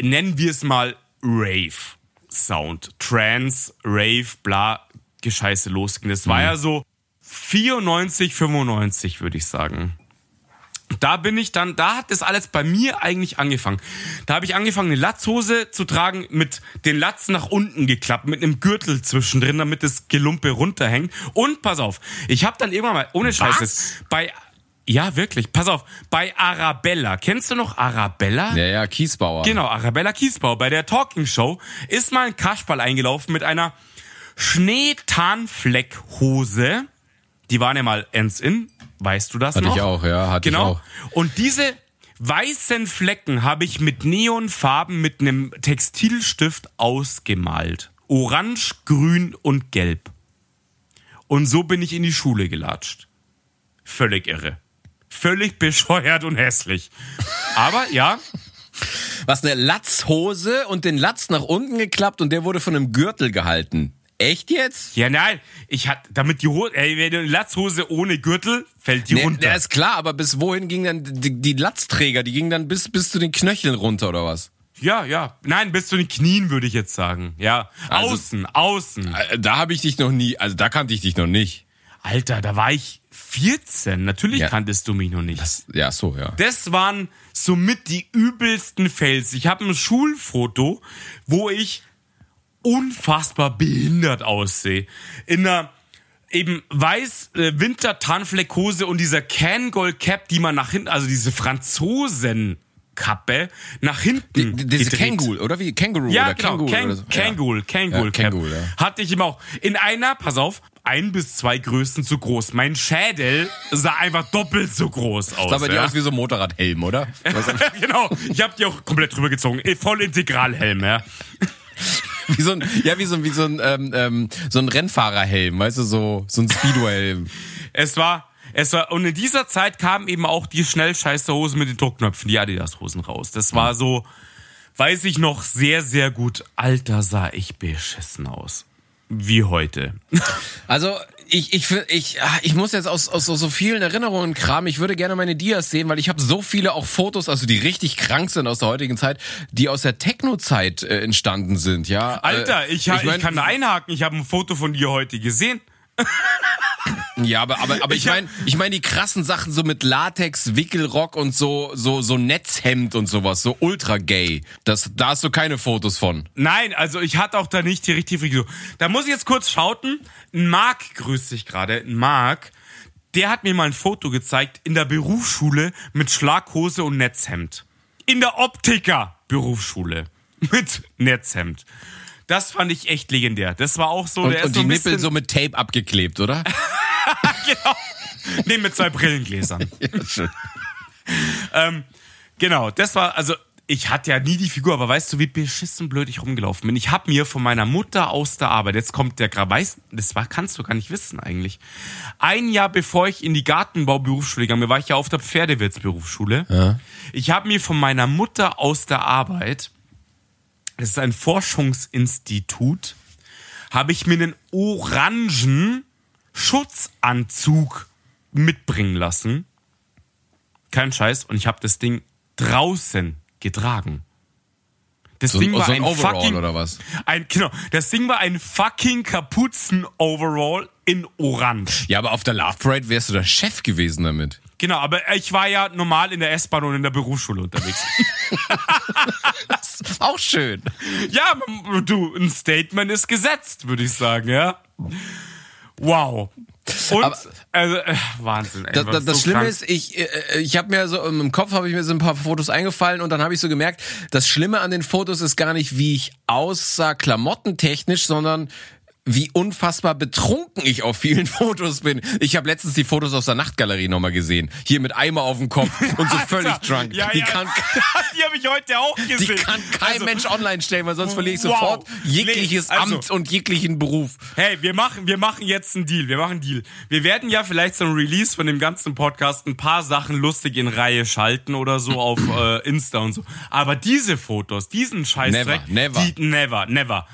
nennen wir es mal Rave Sound, Trance, Rave, bla, Gescheiße losging. Das war ja so 94, 95, würde ich sagen. Da bin ich dann, da hat das alles bei mir eigentlich angefangen. Da habe ich angefangen, eine Latzhose zu tragen, mit den Latzen nach unten geklappt, mit einem Gürtel zwischendrin, damit das Gelumpe runterhängt. Und pass auf, ich habe dann irgendwann mal, ohne Scheißes, bei, ja wirklich, pass auf, bei Arabella, kennst du noch Arabella? Ja, ja, Kiesbauer. Genau, Arabella Kiesbau. Bei der Talking Show ist mal ein Kasperl eingelaufen mit einer Schneetarnfleckhose. Die waren ja mal ends in. Weißt du das Hatte noch? ich auch, ja, hatte ich genau. auch. Und diese weißen Flecken habe ich mit Neonfarben mit einem Textilstift ausgemalt. Orange, grün und gelb. Und so bin ich in die Schule gelatscht. Völlig irre. Völlig bescheuert und hässlich. Aber ja, Was, eine Latzhose und den Latz nach unten geklappt und der wurde von einem Gürtel gehalten. Echt jetzt? Ja, nein, ich hatte, damit die Hose, ey, wenn du eine Latzhose ohne Gürtel, fällt die Nee, runter. ja, ist klar, aber bis wohin ging dann die, die Latzträger? Die gingen dann bis, bis zu den Knöcheln runter oder was? ja, ja. Nein, bis zu den Knien würde ich jetzt sagen. Ja. Also- außen, außen. Äh, Da habe ich dich noch nie, also da kannte ich dich noch nicht. Alter, da war ich 14. Natürlich Ja. kanntest du mich noch nicht. Das, ja, so, ja. Das waren somit die übelsten Fails. Ich habe ein Schulfoto, wo ich unfassbar behindert aussehe. In einer eben weiß äh, Winter-Tarnfleckhose und dieser Kangol Cap, die man nach hinten, also diese Franzosen Kappe nach hinten Die- Diese. Känguru, oder wie? Känguru Ja, oder genau. Känguru Kang, oder so. Kangul, Kangul, Ja, Cap. Kangul, ja. Hatte ich immer auch. In einer, pass auf, ein bis zwei Größen zu groß. Mein Schädel sah einfach doppelt so groß aus. Sah bei dir ja. aus wie so ein Motorradhelm, oder? genau. Ich habe die auch komplett drüber gezogen. Eh, Voll Integralhelm, ja. Wie so ein, ja, wie so, wie so ein, ähm, ähm, so ein Rennfahrerhelm, weißt du, so, so ein Speedway-Helm. Es war, es war, und in dieser Zeit kamen eben auch die Schnellscheißerhosen mit den Druckknöpfen, die Adidas-Hosen raus. Das war so, weiß ich noch sehr, sehr gut. Alter, sah ich beschissen aus. Wie heute. Also ich, ich, ich, ah, ich muss jetzt aus, aus so, so vielen Erinnerungen kramen. Ich würde gerne meine Dias sehen, weil ich habe so viele auch Fotos, also die richtig krank sind aus der heutigen Zeit, die aus der Techno-Zeit äh, entstanden sind. Ja, Alter, Äh, ich, ich, mein- kann da einhaken. Ich habe ein Foto von dir heute gesehen. Ja, aber aber aber ich meine, ich meine die krassen Sachen so mit Latex, Wickelrock und so so so Netzhemd und sowas, so ultra gay. Das da hast du keine Fotos von. Nein, also ich hatte auch da nicht die richtige Frisur. Da muss ich jetzt kurz schauten. Ein Marc grüßt sich gerade. Ein Marc, der hat mir mal ein Foto gezeigt in der Berufsschule mit Schlaghose und Netzhemd. In der Optiker Berufsschule mit Netzhemd. Das fand ich echt legendär. Das war auch so, Und, der ist und so die ein Nippel so mit Tape abgeklebt, oder? genau. Nee, mit zwei Brillengläsern. Ähm, genau, das war, also ich hatte ja nie die Figur, aber weißt du, wie beschissen blöd ich rumgelaufen bin? Ich habe mir von meiner Mutter aus der Arbeit, jetzt kommt der Gra, weißt, das war, kannst du gar nicht wissen eigentlich. Ein Jahr bevor ich in die Gartenbauberufsschule gegangen bin, war ich ja auf der Pferdewirtsberufsschule. Ja. Ich habe mir von meiner Mutter aus der Arbeit, das ist ein Forschungsinstitut, habe ich mir einen orangen Schutzanzug mitbringen lassen. Kein Scheiß. Und ich habe das Ding draußen getragen. Das So, Ding ein- war so ein ein Overall fucking, oder was? Ein, genau, das Ding war ein fucking Kapuzen-Overall in Orange. Ja, aber auf der Love Parade wärst du der Chef gewesen damit. Genau, aber ich war ja normal in der S-Bahn und in der Berufsschule unterwegs. Auch schön. ja, du, ein Statement ist gesetzt, würde ich sagen, ja. Wow. Und, Aber- also, äh, Wahnsinn. Ey, Das, das, das so Schlimme krank. ist, ich, äh, ich habe mir so im Kopf habe ich mir so ein paar Fotos eingefallen und dann habe ich so gemerkt, das Schlimme an den Fotos ist gar nicht, wie ich aussah klamottentechnisch, sondern wie unfassbar betrunken ich auf vielen Fotos bin. Ich habe letztens die Fotos aus der Nachtgalerie nochmal gesehen. Hier mit Eimer auf dem Kopf und so völlig drunk. Ja, die, ja. Kann, die habe ich heute auch die gesehen. kann kein Also, Mensch online stellen, weil sonst verliere ich wow. sofort jegliches Nee, also- Amt und jeglichen Beruf. Hey, wir machen, wir machen jetzt einen Deal. Wir machen einen Deal. Wir werden ja vielleicht zum Release von dem ganzen Podcast ein paar Sachen lustig in Reihe schalten oder so auf äh, Insta und so. Aber diese Fotos, diesen Scheißdreck, Never, never. Die, never, never.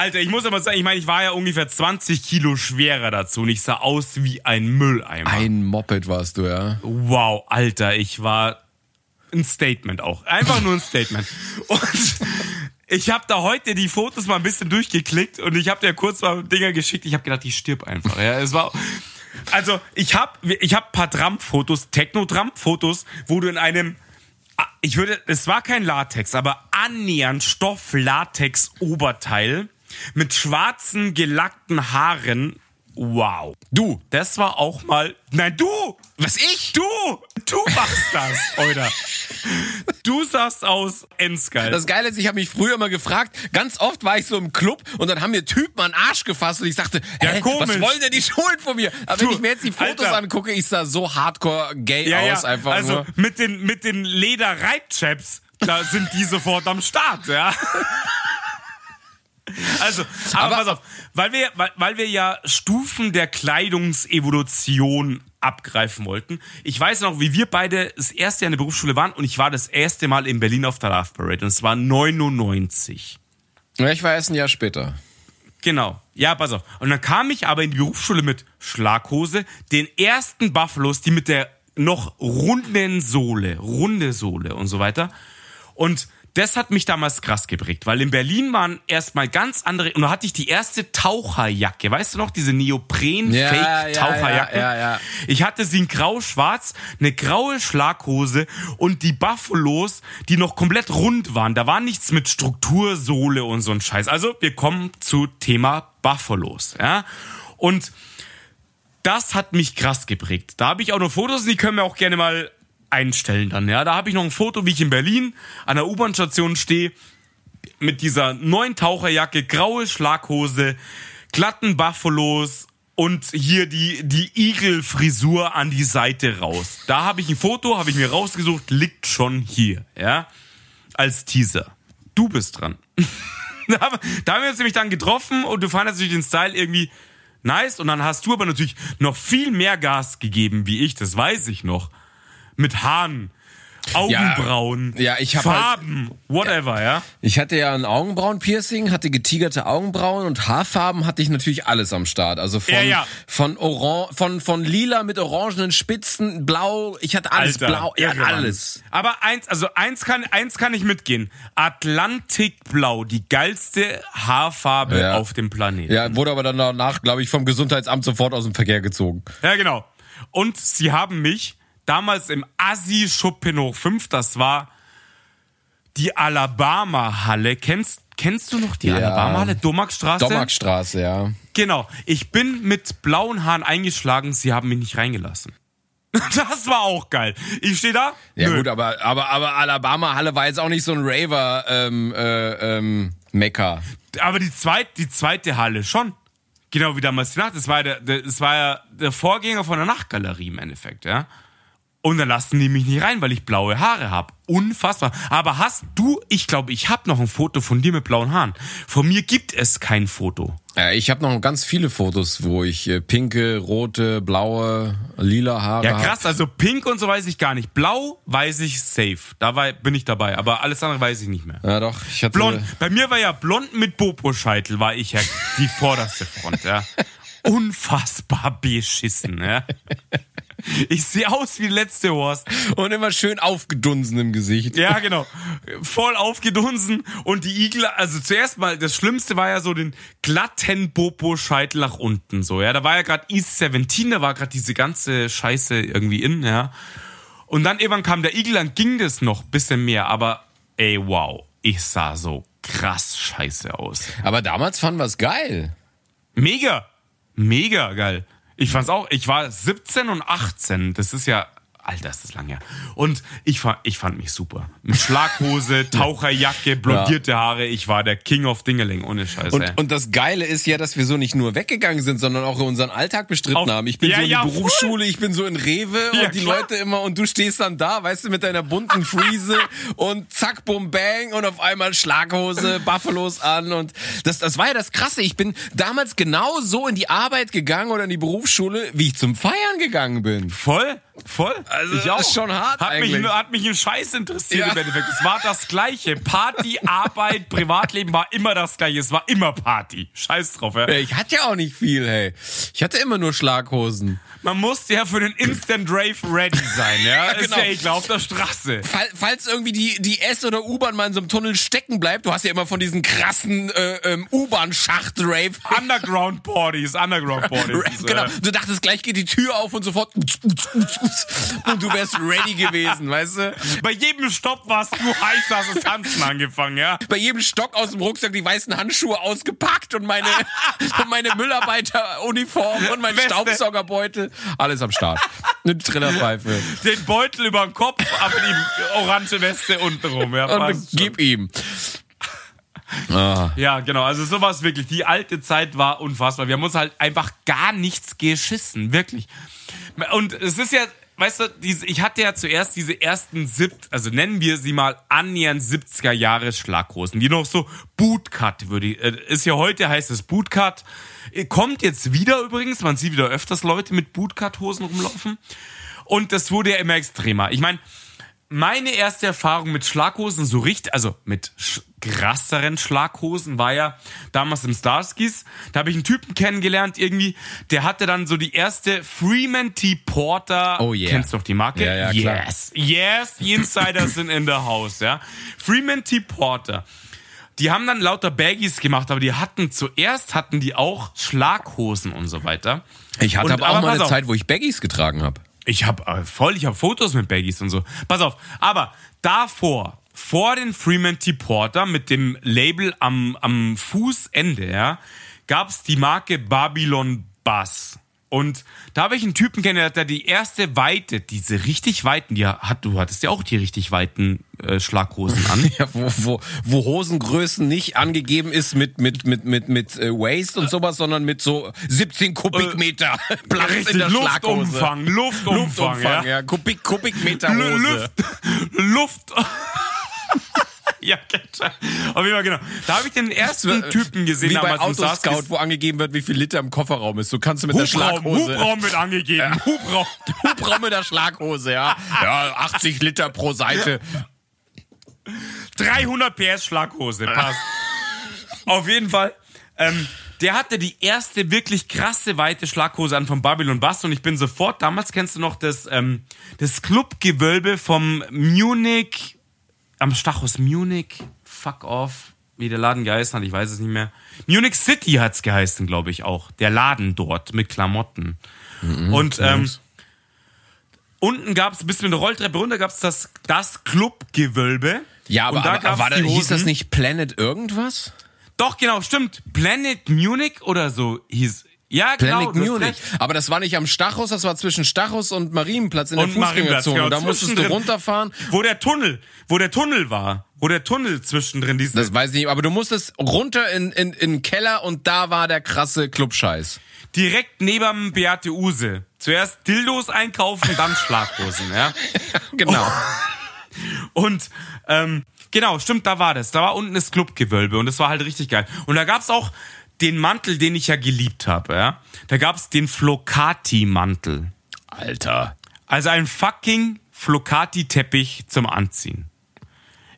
Alter, ich muss aber sagen, ich meine, ich war ja ungefähr 20 Kilo schwerer dazu und ich sah aus wie ein Mülleimer. Ein Moped warst du, ja. Wow, Alter, ich war ein Statement auch. Einfach nur ein Statement. Und ich habe da heute die Fotos mal ein bisschen durchgeklickt und ich habe dir kurz mal Dinger geschickt. Ich habe gedacht, ich stirb einfach. Ja, es war also ich habe ich habe paar Drum-Fotos, Techno-Drum-Fotos, wo du in einem ich würde, es war kein Latex, aber annähernd Stoff-Latex-Oberteil mit schwarzen gelackten Haaren. Wow. Du. Das war auch mal. Nein, du! Was ich? Du! Du machst das, oder? Du sahst aus endgeil. Das Geile ist, ich habe mich früher immer gefragt, ganz oft war ich so im Club und dann haben mir Typen an den Arsch gefasst und ich sagte, Ja, hä, komisch. was wollen denn die Schulen von mir? Aber Du, wenn ich mir jetzt die Fotos Alter. angucke, ich sah so hardcore gay ja, ja. aus einfach also nur. mit den, mit den Leder-Reitchaps, da sind die sofort am Start, ja. Also, aber, Aber- pass auf, weil wir, weil, weil wir ja Stufen der Kleidungsevolution abgreifen wollten. Ich weiß noch, wie wir beide das erste Jahr in der Berufsschule waren und ich war das erste Mal in Berlin auf der Love Parade und es war 99. Ja, ich war erst ein Jahr später. Genau. Ja, pass auf. Und dann kam ich aber in die Berufsschule mit Schlaghose, den ersten Buffalos, die mit der noch runden Sohle, runde Sohle und so weiter. Und das hat mich damals krass geprägt, weil in Berlin waren erstmal ganz andere, und da hatte ich die erste Taucherjacke, weißt du noch, diese Ja, ja, Neopren-Fake-Taucherjacke. ja, ja, ja. Ich hatte sie in grau-schwarz, eine graue Schlaghose und die Buffalos, die noch komplett rund waren. Da war nichts mit Struktursohle und so ein Scheiß. Also, wir kommen zu Thema Buffalos, ja. Und das hat mich krass geprägt. Da habe ich auch noch Fotos, die können wir auch gerne mal einstellen dann, ja. Da habe ich noch ein Foto, wie ich in Berlin an der U-Bahn-Station stehe, mit dieser neuen Taucherjacke, graue Schlaghose, glatten Buffalos und hier die, die Igelfrisur an die Seite raus. Da habe ich ein Foto, habe ich mir rausgesucht, liegt schon hier, ja, als Teaser. Du bist dran. da, haben- wir uns nämlich dann getroffen und du fandest natürlich den Style irgendwie nice und dann hast du aber natürlich noch viel mehr Gas gegeben wie ich, das weiß ich noch. Mit Haaren, Augenbrauen, ja, ich hab halt- Farben, whatever, ja. Ich hatte ja ein Augenbrauenpiercing, hatte getigerte Augenbrauen und Haarfarben hatte ich natürlich alles am Start. Also von, Ja, ja. von Oran von, von lila mit orangenen Spitzen, blau, ich hatte alles Alter, blau, ja, alles. Aber eins, also eins kann, eins kann ich mitgehen. Atlantikblau, die geilste Haarfarbe Ja. auf dem Planeten. Ja, wurde aber dann danach, glaube ich, vom Gesundheitsamt sofort aus dem Verkehr gezogen. Ja, genau. Und sie haben mich damals im Assi Schuppenoch 5, das war die Alabama-Halle. Kennst, kennst du noch die Ja. Alabama-Halle? Domakstraße? Dommarkstraße, ja. Genau. Ich bin mit blauen Haaren eingeschlagen, sie haben mich nicht reingelassen. Das war auch geil. Ich stehe da. Ja nö. gut, aber, aber, aber Alabama Halle war jetzt auch nicht so ein Raver ähm, äh, ähm, Mecker. Aber die zweite, die zweite Halle schon. Genau wie damals die Nacht. Das war, der, das war ja der Vorgänger von der Nachtgalerie im Endeffekt, ja. Und dann lassen die mich nicht rein, weil ich blaue Haare hab. Unfassbar. Aber hast du, ich glaube, ich habe noch ein Foto von dir mit blauen Haaren. Von mir gibt es kein Foto. Ja, ich habe noch ganz viele Fotos, wo ich äh, pinke, rote, blaue, lila Haare Ja, hab. krass. Also pink und so weiß ich gar nicht. Blau weiß ich safe. Da bin ich dabei. Aber alles andere weiß ich nicht mehr. Ja, doch. Ich hatte, Blond. Bei mir war ja blond mit Bobo-Scheitel, war ich ja die vorderste Front, ja. Unfassbar beschissen, ja. Ich sehe aus wie letzte Horst. Und immer schön aufgedunsen im Gesicht. Ja, genau. Voll aufgedunsen. Und die Igel, also zuerst mal, das Schlimmste war ja so den glatten Bobo-Scheitel nach unten, so, ja. Da war ja gerade East 17, da war gerade diese ganze Scheiße irgendwie in, ja. Und dann irgendwann kam der Igel, dann ging das noch bisschen mehr, aber ey, wow. Ich sah so krass scheiße aus. Aber damals fanden wir es geil. Mega. Mega geil. Ich fand's auch, ich war 17 und 18. Das ist ja, Alter, ist das lang her. Und ich fand, ich fand mich super. Mit Schlaghose, Taucherjacke, blondierte Haare. Ich war der King of Dingeling, ohne Scheiße. Und, und das Geile ist ja, dass wir so nicht nur weggegangen sind, sondern auch unseren Alltag bestritten Auf- haben. Ich bin Ja, so in ja. Berufsschule, ich bin so in Rewe Ja, und die klar. Leute immer und du stehst dann da, weißt du, mit deiner bunten Friese und zack, bum, bang und auf einmal Schlaghose, Buffalos an und das, das war ja das Krasse. Ich bin damals genau so in die Arbeit gegangen oder in die Berufsschule, wie ich zum Feiern gegangen bin. Voll, voll. Also, ich das ist schon hart hat eigentlich. Mich, hat mich ein Scheiß interessiert Ja. im Endeffekt. Es war das Gleiche. Party, Arbeit, Privatleben war immer das Gleiche. Es war immer Party. Scheiß drauf, ja. Ich hatte ja auch nicht viel, hey. Ich hatte immer nur Schlaghosen. Man musste ja für den Instant Rave ready sein, ja. Ist genau. ja eh klar, auf der Straße. Fall, falls irgendwie die, die S- oder U-Bahn mal in so einem Tunnel stecken bleibt, du hast ja immer von diesen krassen äh, ähm, U-Bahn-Schacht-Rave. Underground Parties, Underground Parties. So, genau. ja. Du dachtest, gleich geht die Tür auf und sofort und du wärst ready gewesen, weißt du? Bei jedem Stopp warst du heiß, hast das Tanzen angefangen, ja. Bei jedem Stock aus dem Rucksack die weißen Handschuhe ausgepackt und meine, und meine Müllarbeiteruniform und mein Weste. Staubsaugerbeutel. Alles am Start. Eine Trillerpfeife. Den Beutel über den Kopf, aber die orange Weste untenrum, ja. Und passt schon. gib ihm. Ah. Ja, genau. Also sowas wirklich. Die alte Zeit war unfassbar. Wir haben uns halt einfach gar nichts geschissen, wirklich. Und es ist ja, weißt du, diese, ich hatte ja zuerst diese ersten sieb, also nennen wir sie mal annähernd 70er Jahre Schlaghosen, die noch so Bootcut würde ich, äh, ist ja heute heißt es Bootcut. Äh, Kommt jetzt wieder übrigens, man sieht wieder öfters Leute mit Bootcut-Hosen rumlaufen. Und das wurde ja immer extremer. Ich meine, meine erste Erfahrung mit Schlaghosen so richtig, also mit sch krasseren Schlaghosen war ja damals im Starskis. Da habe ich einen Typen kennengelernt irgendwie, der hatte dann so die erste Freeman T. Porter. Oh yeah. Kennst du noch die Marke? Ja, ja, klar. yes. Yes, die Insiders sind in der House, ja. Freeman T. Porter. Die haben dann lauter Baggies gemacht, aber die hatten zuerst hatten die auch Schlaghosen und so weiter. Ich hatte Und- aber auch mal pass eine. Zeit, wo ich Baggies getragen habe. Ich habe äh, voll, ich habe Fotos mit Baggies und so. Pass auf, aber davor, vor den Freeman T. Porter mit dem Label am, am Fußende, ja, gab's die Marke Babylon Bass. Und da habe ich einen Typen kennengelernt, der die erste Weite, diese richtig weiten, die hat, du hattest ja auch die richtig weiten äh, Schlaghosen an. Ja, wo, wo, wo Hosengrößen nicht angegeben ist mit, mit, mit, mit, mit äh, Waist und sowas, sondern mit so 17 Kubikmeter Platz in der Schlaghose. Luftumfang, Luftumfang, Luftumfang, ja. ja. Kubik, Kubikmeter Hose. Luft. Luft. ja. Auf jeden Fall, genau. Da habe ich den ersten Typen gesehen Wie bei damals im Autoscout, wo angegeben wird, wie viel Liter im Kofferraum ist. So kannst du mit der Hubraum, Schlaghose. Hubraum wird angegeben. Hubraum. Hubraum mit der Schlaghose, ja. Ja, 80 Liter pro Seite. 300 PS Schlaghose. Passt. Auf jeden Fall. Ähm, der hatte die erste wirklich krasse weite Schlaghose an von Babylon Bass und ich bin sofort, damals kennst du noch das, ähm, das Clubgewölbe vom Munich, am Stachus Munich, fuck off, wie der Laden geheißen hat, ich weiß es nicht mehr. Munich City hat's geheißen, glaube ich auch. Der Laden dort mit Klamotten. und ähm, unten gab's, bis mit der Rolltreppe runter gab's das, das Clubgewölbe. Ja, aber, und da aber, gab's war da, die hieß das nicht Planet irgendwas? Doch, genau, stimmt. Planet Munich oder so hieß. Ja, genau. Planet hast Munich. Aber das war nicht am Stachus, das war zwischen Stachus und Marienplatz in der Und Marienplatz, Fußgängerzone. genau, da musstest du runterfahren. Wo der Tunnel, wo der Tunnel war. Wo der Tunnel zwischendrin, diese, Das weiß ich nicht, aber du musstest runter in, in, in den Keller und da war der krasse Clubscheiß. direkt neben Beate Use. Zuerst Dildos einkaufen, dann Schlaghosen, ja. Genau. Und ähm, genau, stimmt, da war das. Da war unten das Clubgewölbe und das war halt richtig geil. Und da gab's auch den Mantel, den ich ja geliebt habe, ja. Da gab's den Flocati-Mantel. Alter. Also ein fucking Flocati-Teppich zum Anziehen.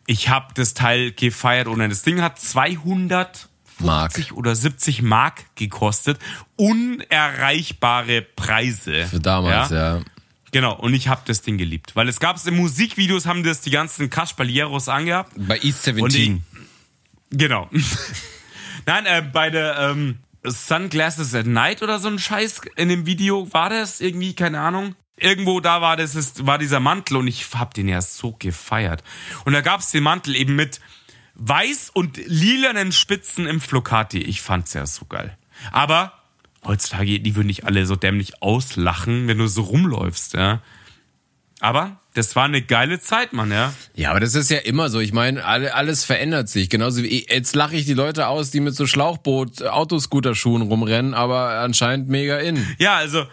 Ich habe das Teil gefeiert ohne das Ding hat 250 Mark. oder 70 Mark gekostet. Unerreichbare Preise. Für damals, ja. Genau, und ich habe das Ding geliebt. Weil es gab es in Musikvideos, haben das die ganzen Caspalieros angehabt. Bei East Und 17. die, genau. Nein, äh, bei der ähm, Sunglasses at Night oder so ein Scheiß in dem Video war das irgendwie, keine Ahnung. Irgendwo da war das ist, war dieser Mantel und ich hab den ja so gefeiert. Und da gab's den Mantel eben mit weiß und lilanen Spitzen im Flocati. Ich fand's ja so geil. Aber heutzutage, die würden nicht alle so dämlich auslachen, wenn du so rumläufst, ja. Aber das war eine geile Zeit, Mann, ja. Ja, aber das ist ja immer so. Ich meine, alle, alles verändert sich. Genauso wie jetzt lache ich die Leute aus, die mit so Schlauchboot, Autoscooter-Schuhen rumrennen, aber anscheinend mega in. Ja, also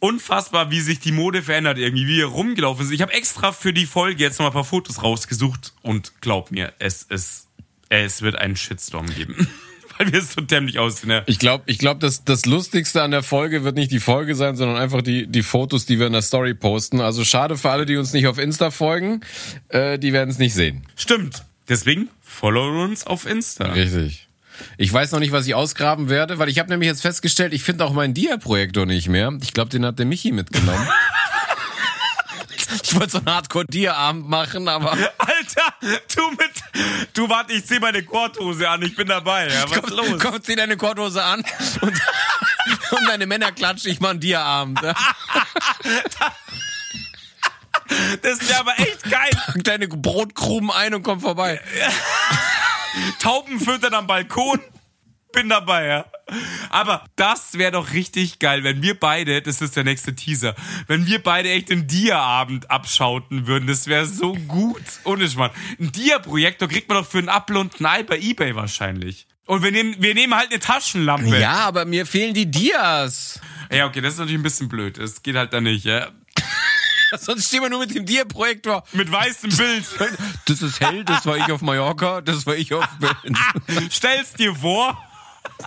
unfassbar, wie sich die Mode verändert irgendwie, wie wir rumgelaufen sind. Ich habe extra für die Folge jetzt noch mal ein paar Fotos rausgesucht und glaub mir, es, es, es wird einen Shitstorm geben. Weil wir so dämlich aussehen. Ja. Ich glaube, ich glaub, das, das Lustigste an der Folge wird nicht die Folge sein, sondern einfach die, die Fotos, die wir in der Story posten. Also schade für alle, die uns nicht auf Insta folgen. Äh, die werden es nicht sehen. Stimmt. Deswegen follow uns auf Insta. Richtig. Ich weiß noch nicht, was ich ausgraben werde, weil ich habe nämlich jetzt festgestellt, ich finde auch meinen Dia-Projektor nicht mehr. Ich glaube, den hat der Michi mitgenommen. ich wollte so einen Hardcore-Dia-Abend machen, aber Alter, du mit, du warte, ich zieh meine Korthose an, ich bin dabei. Ja, was ist los? komm, zieh deine Korthose an und, und deine Männer klatschen, ich mach einen Dia-Abend. Ja. Das wäre aber echt geil. Pack deine Brotkrumen ein und komm vorbei. Tauben füttern am Balkon. Bin dabei, ja. Aber das wäre doch richtig geil, wenn wir beide, das ist der nächste Teaser, wenn wir beide echt einen Dia-Abend abschauten würden. Das wäre so gut. Ohne Schmarrn. Ein Dia-Projektor kriegt man doch für einen Apfel und ein Ei bei Ebay wahrscheinlich. Und wir nehmen, wir nehmen halt eine Taschenlampe. Ja, aber mir fehlen die Dias. Ja, okay, das ist natürlich ein bisschen blöd. Das geht halt da nicht, ja. Sonst stehen wir nur mit dem Dia-Projektor. Mit weißem Bild. Das ist hell, das war ich auf Mallorca, das war ich auf. Stell's dir vor.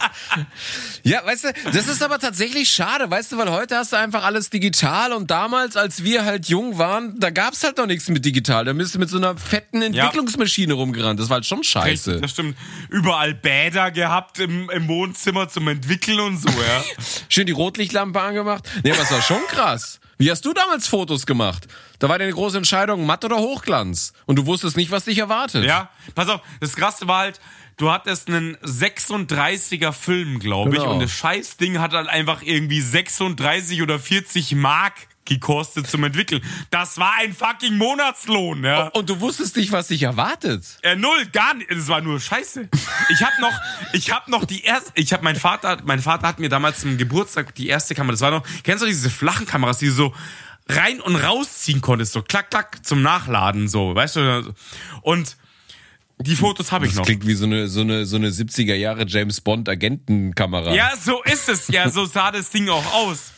Ja, weißt du, das ist aber tatsächlich schade, weißt du, weil heute hast du einfach alles digital und damals, als wir halt jung waren, da gab's halt noch nichts mit digital. Da bist du mit so einer fetten Entwicklungsmaschine rumgerannt. Das war halt schon scheiße. Das stimmt. Überall Bäder gehabt im, im Wohnzimmer zum Entwickeln und so, ja. Schön die Rotlichtlampe angemacht. Nee, aber es war schon krass. Wie hast du damals Fotos gemacht? Da war deine große Entscheidung, matt oder Hochglanz. Und du wusstest nicht, was dich erwartet. Ja, pass auf, das Krasse war halt, du hattest einen 36er Film, glaube ich, Genau. und das Scheißding hat halt einfach irgendwie 36 oder 40 Mark gekostet zum Entwickeln. Das war ein fucking Monatslohn, ja. Und du wusstest nicht, was dich erwartet. Äh, null, gar nicht. Das war nur Scheiße. Ich hab noch, ich hab noch die erste, ich hab, mein Vater, mein Vater hat mir damals zum Geburtstag die erste Kamera, das war noch, kennst du diese flachen Kameras, die du so rein und rausziehen konntest, so klack, klack, zum Nachladen, so, weißt du? Und die Fotos habe ich Das noch. klingt wie so eine, so eine, so eine 70er Jahre James Bond Agentenkamera. Ja, so ist es. Ja, so sah das Ding auch aus.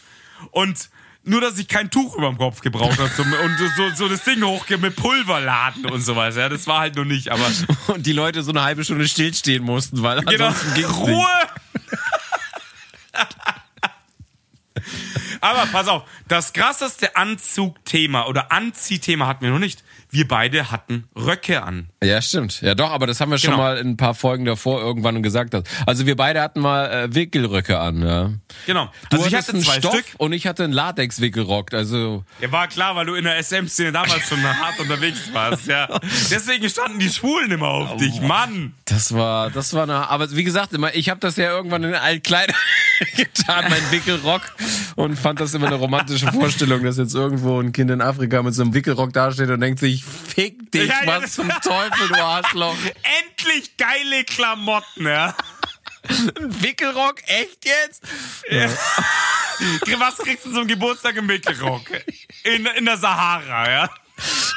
Und nur, dass ich kein Tuch über dem Kopf gebraucht habe zum, und so, so das Ding hochge mit Pulver laden und sowas. Ja, das war halt nur nicht, aber Und die Leute so eine halbe Stunde stillstehen mussten, weil genau. ansonsten ging's nicht. Ruhe! aber pass auf, das krasseste Anzugthema oder Anziehthema hatten wir noch nicht. Wir beide hatten Röcke an. Ja, stimmt. Ja, doch, aber das haben wir schon Genau. mal in ein paar Folgen davor irgendwann gesagt. Also wir beide hatten mal äh, Wickelröcke an, ja. Genau. Du also ich hatte einen zwei Stoff Stück. und ich hatte einen Latex-Wickelrock. Also Ja, war klar, weil du in der SM-Szene damals schon hart unterwegs warst, ja. Deswegen standen die Schwulen immer auf dich, Mann. das war, das war eine. Aber wie gesagt, immer, ich habe das ja irgendwann in Altkleider getan, mein Wickelrock, und fand das immer eine romantische Vorstellung, dass jetzt irgendwo ein Kind in Afrika mit so einem Wickelrock dasteht und denkt sich, fick dich, Ja, ja, was zum Teufel, du Arschloch. Endlich geile Klamotten, ja. Wickelrock, echt jetzt? Was kriegst du zum Geburtstag im Wickelrock? In, in der Sahara, ja.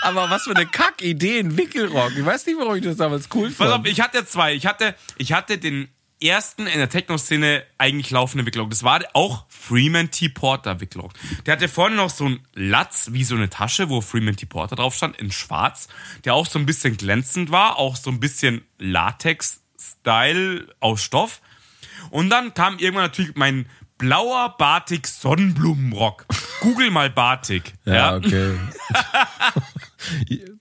Aber was für eine Kackidee, ein Wickelrock. Ich weiß nicht, warum ich das damals cool Pass auf, fand. ich hatte zwei. Ich hatte, ich hatte den ersten in der Techno-Szene eigentlich laufenden Wickelrock. Das war auch Freeman T. Porter Wickelrock. Der hatte vorne noch so einen Latz, wie so eine Tasche, wo Freeman T. Porter drauf stand, in schwarz, der auch so ein bisschen glänzend war, auch so ein bisschen Latex-Style aus Stoff. Und dann kam irgendwann natürlich mein blauer Batik Sonnenblumenrock. Google mal Batik. Ja, okay.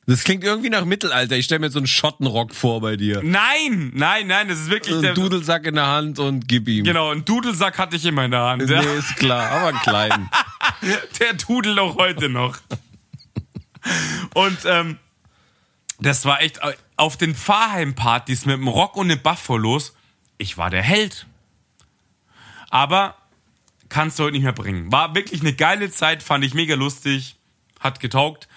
Das klingt irgendwie nach Mittelalter. Ich stelle mir so einen Schottenrock vor bei dir. Nein, nein, nein, das ist wirklich Ein der. Dudelsack in der Hand und gib ihm. Genau, einen Dudelsack hatte ich immer in der Hand. Ja. Nee, ist klar, aber einen kleinen. Der Dudel auch heute noch. Und ähm, das war echt auf den Fahrheimpartys mit dem Rock und den Buffalos. Ich war der Held. Aber kannst du heute nicht mehr bringen. War wirklich eine geile Zeit, fand ich mega lustig, hat getaugt.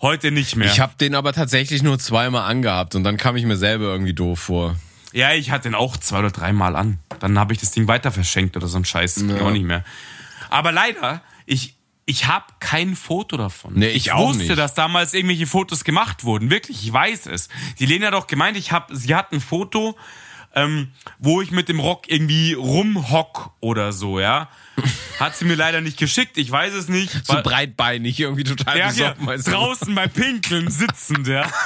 Heute nicht mehr. Ich habe den aber tatsächlich nur zweimal angehabt und dann kam ich mir selber irgendwie doof vor. ja, ich hatte den auch zwei oder dreimal an. Dann habe ich das Ding weiter verschenkt oder so ein Scheiß. Ging Auch nicht mehr. Aber leider, ich, ich habe kein Foto davon. Nee, ich auch wusste, nicht. dass damals irgendwelche Fotos gemacht wurden. Wirklich, ich weiß es. Die Lena hat auch gemeint, ich hab, sie hat ein Foto, ähm, wo ich mit dem Rock irgendwie rumhock oder so, ja. Hat sie mir leider nicht geschickt, ich weiß es nicht. So breitbeinig, irgendwie total ja, besoffen. du. draußen bei Pinkeln sitzend, ja.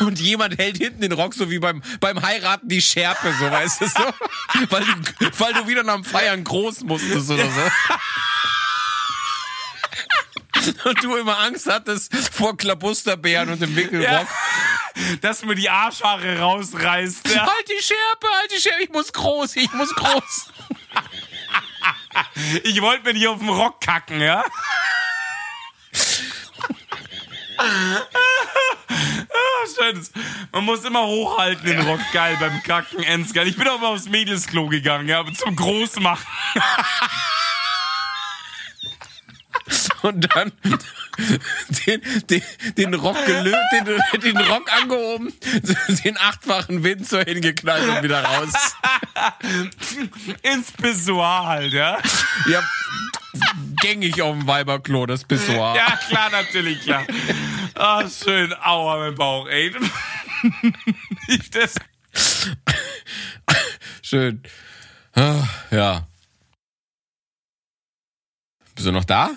Und jemand hält hinten den Rock so wie beim, beim Heiraten die Schärpe, so weißt du so? weil, du, weil du wieder nach dem Feiern groß musstest oder so. Und du immer Angst hattest vor Klabusterbären und dem Wickelrock. ja. Dass mir die Arschhaare rausreißt, ja. Halt die Schärpe, halt die Schärpe, ich muss groß, ich muss groß. Ich wollte mir nicht auf den Rock kacken, ja? Ah, schön. Man muss immer hochhalten den Rock. Geil beim Kacken, Ensgeil. Ich bin auch mal aufs Mädelsklo gegangen, ja, zum Großmachen. Und dann den, den, den Rock gelöst, den, den Rock angehoben, den achtfachen Wind so hingeknallt und wieder raus. Ins Pissoir halt, ja? Ja, gängig auf dem Weiberklo, das Pissoir. Ja, klar, natürlich, klar. Ah, schön. Aua, mein Bauch, ey. Ich das. Schön. Ah, Ja. Bist du noch da?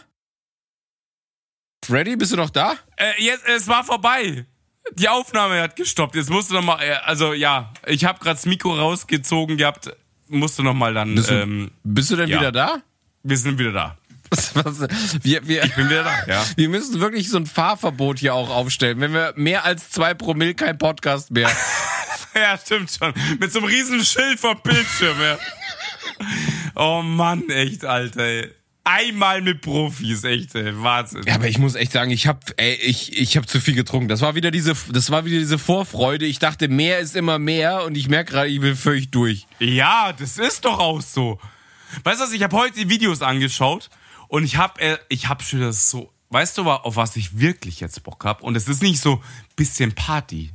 Freddy, bist du noch da? Äh, jetzt, es war vorbei. Die Aufnahme hat gestoppt. Jetzt musst du noch mal, äh, also ja, ich habe gerade das Mikro rausgezogen gehabt. Musst du noch mal dann. Bist du, ähm, bist du denn ja. wieder da? wir sind wieder da. Wir, wir, Ich bin wieder da. Ja. wir müssen wirklich so ein Fahrverbot hier auch aufstellen. Wenn wir mehr als zwei Promille kein Podcast mehr. ja, stimmt schon. Mit so einem riesen Schild vor Bildschirm. Ja. Oh Mann, echt, Alter. Ey. Einmal mit Profis, echt, ey. Wahnsinn. Ja, aber ich muss echt sagen, ich hab, ey, ich, ich hab zu viel getrunken. Das war wieder diese, das war wieder diese Vorfreude. Ich dachte, mehr ist immer mehr und ich merke gerade, ich bin völlig durch. Ja, das ist doch auch so. Weißt du was, ich habe heute die Videos angeschaut und ich habe äh, ich hab schon das so, weißt du, auf was ich wirklich jetzt Bock hab Und es ist nicht so bisschen Party.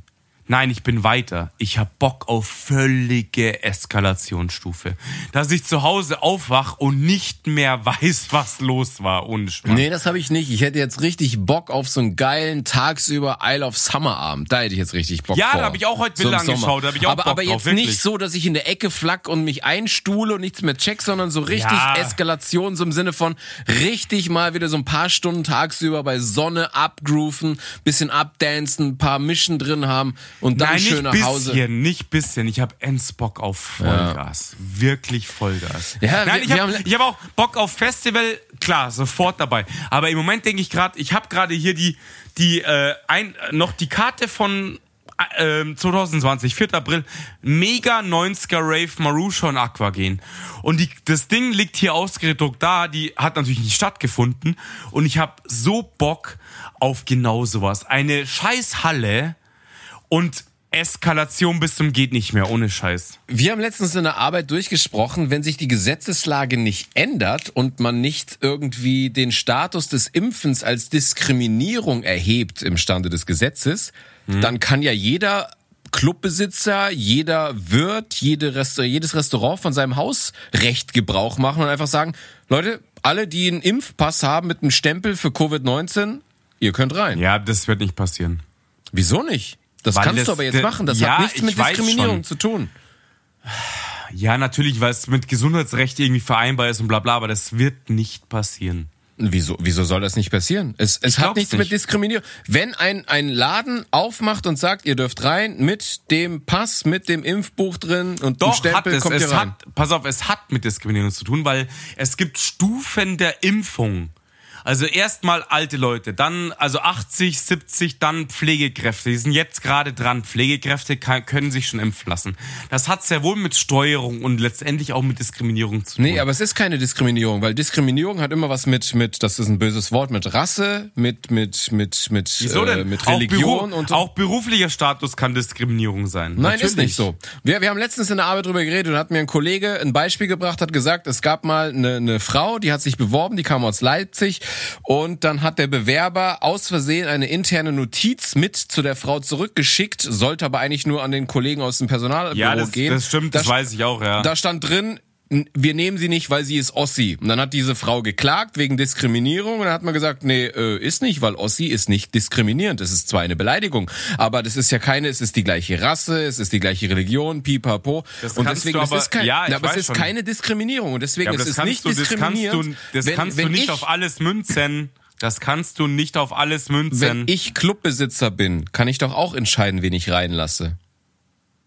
Nein, ich bin weiter. Ich hab Bock auf völlige Eskalationsstufe. Dass ich zu Hause aufwach und nicht mehr weiß, was los war. Ohne Schmarrn. Nee, das habe ich nicht. Ich hätte jetzt richtig Bock auf so einen geilen tagsüber Isle of Summer Abend. Da hätte ich jetzt richtig Bock Ja, vor. da hab ich auch heute Bilder Sommer. angeschaut, da hab ich auch aber, Bock aber drauf, jetzt wirklich. nicht so, dass ich in der Ecke flack und mich einstuhle und nichts mehr check, sondern so richtig Ja. Eskalation, so im Sinne von richtig mal wieder so ein paar Stunden tagsüber bei Sonne abgrooven, bisschen abdancen, ein paar Mischen drin haben und dann Nein, schön nicht nach bisschen, Hause. nicht bisschen. Ich habe ends Bock auf Vollgas. Wirklich Vollgas. Ja, Nein, wir- ich habe hab auch Bock auf Festival, klar, sofort dabei. Aber im Moment denke ich gerade, ich habe gerade hier die, die äh, ein, noch die Karte von äh, 2020, 4. April, mega 90er Rave Marusha und Aquagen. Und die, das Ding liegt hier ausgedruckt da, die hat natürlich nicht stattgefunden. Und ich habe so Bock auf genau sowas. Eine scheiß Halle und Eskalation bis zum geht nicht mehr, ohne Scheiß. Wir haben letztens in der Arbeit durchgesprochen, wenn sich die Gesetzeslage nicht ändert und man nicht irgendwie den Status des Impfens als Diskriminierung erhebt im Stande des Gesetzes, dann kann ja jeder Clubbesitzer, jeder Wirt, jede Resta jedes Restaurant von seinem Hausrecht Gebrauch machen und einfach sagen, Leute, alle, die einen Impfpass haben mit einem Stempel für Covid-19, ihr könnt rein. Ja, das wird nicht passieren. Wieso nicht? Das Weil kannst das- du aber jetzt machen. Das ja, hat nichts ich mit Diskriminierung schon. zu tun. Ja, natürlich, weil es mit Gesundheitsrecht irgendwie vereinbar ist und bla bla, aber das wird nicht passieren. Wieso, wieso soll das nicht passieren? Es, es hat nichts mit nicht. Diskriminierung. Wenn ein, ein Laden aufmacht und sagt, ihr dürft rein mit dem Pass, mit dem Impfbuch drin und Doch, hat Stempel, es. kommt ihr es rein. hat, pass auf, es hat mit Diskriminierung zu tun, weil es gibt Stufen der Impfung. Also erstmal alte Leute, dann also 80, 70, dann Pflegekräfte. Die sind jetzt gerade dran. Pflegekräfte kann, können sich schon impfen lassen. Das hat sehr wohl mit Steuerung und letztendlich auch mit Diskriminierung zu tun. Nee, aber es ist keine Diskriminierung, weil Diskriminierung hat immer was mit, mit, das ist ein böses Wort, mit Rasse, mit, mit, mit, mit, Wieso denn? Äh, mit Auch Religion Beru- und auch beruflicher Status kann Diskriminierung sein. Nein, Natürlich. ist nicht so. Wir, wir haben letztens in der Arbeit drüber geredet und hat mir ein Kollege ein Beispiel gebracht, hat gesagt, es gab mal eine, eine Frau, die hat sich beworben, die kam aus Leipzig und dann hat der Bewerber aus Versehen eine interne Notiz mit zu der Frau zurückgeschickt, sollte aber eigentlich nur an den Kollegen aus dem Personalbüro Ja, das, gehen. das stimmt, das Da weiß ich auch, ja. da stand drin, wir nehmen sie nicht, weil sie ist Ossi. Und dann hat diese Frau geklagt wegen Diskriminierung und dann hat man gesagt, nee, äh, ist nicht, weil Ossi ist nicht diskriminierend. Es ist zwar eine Beleidigung, aber das ist ja keine, es ist die gleiche Rasse, es ist die gleiche Religion, pipapo. Das und deswegen, es aber- ist kein, ja, aber es ist schon. keine Diskriminierung und deswegen Ja, aber ist das es nicht du, das kannst diskriminierend. du, das wenn, kannst wenn du nicht ich, auf alles münzen. Das kannst du nicht auf alles münzen. Wenn ich Clubbesitzer bin, kann ich doch auch entscheiden, wen ich reinlasse.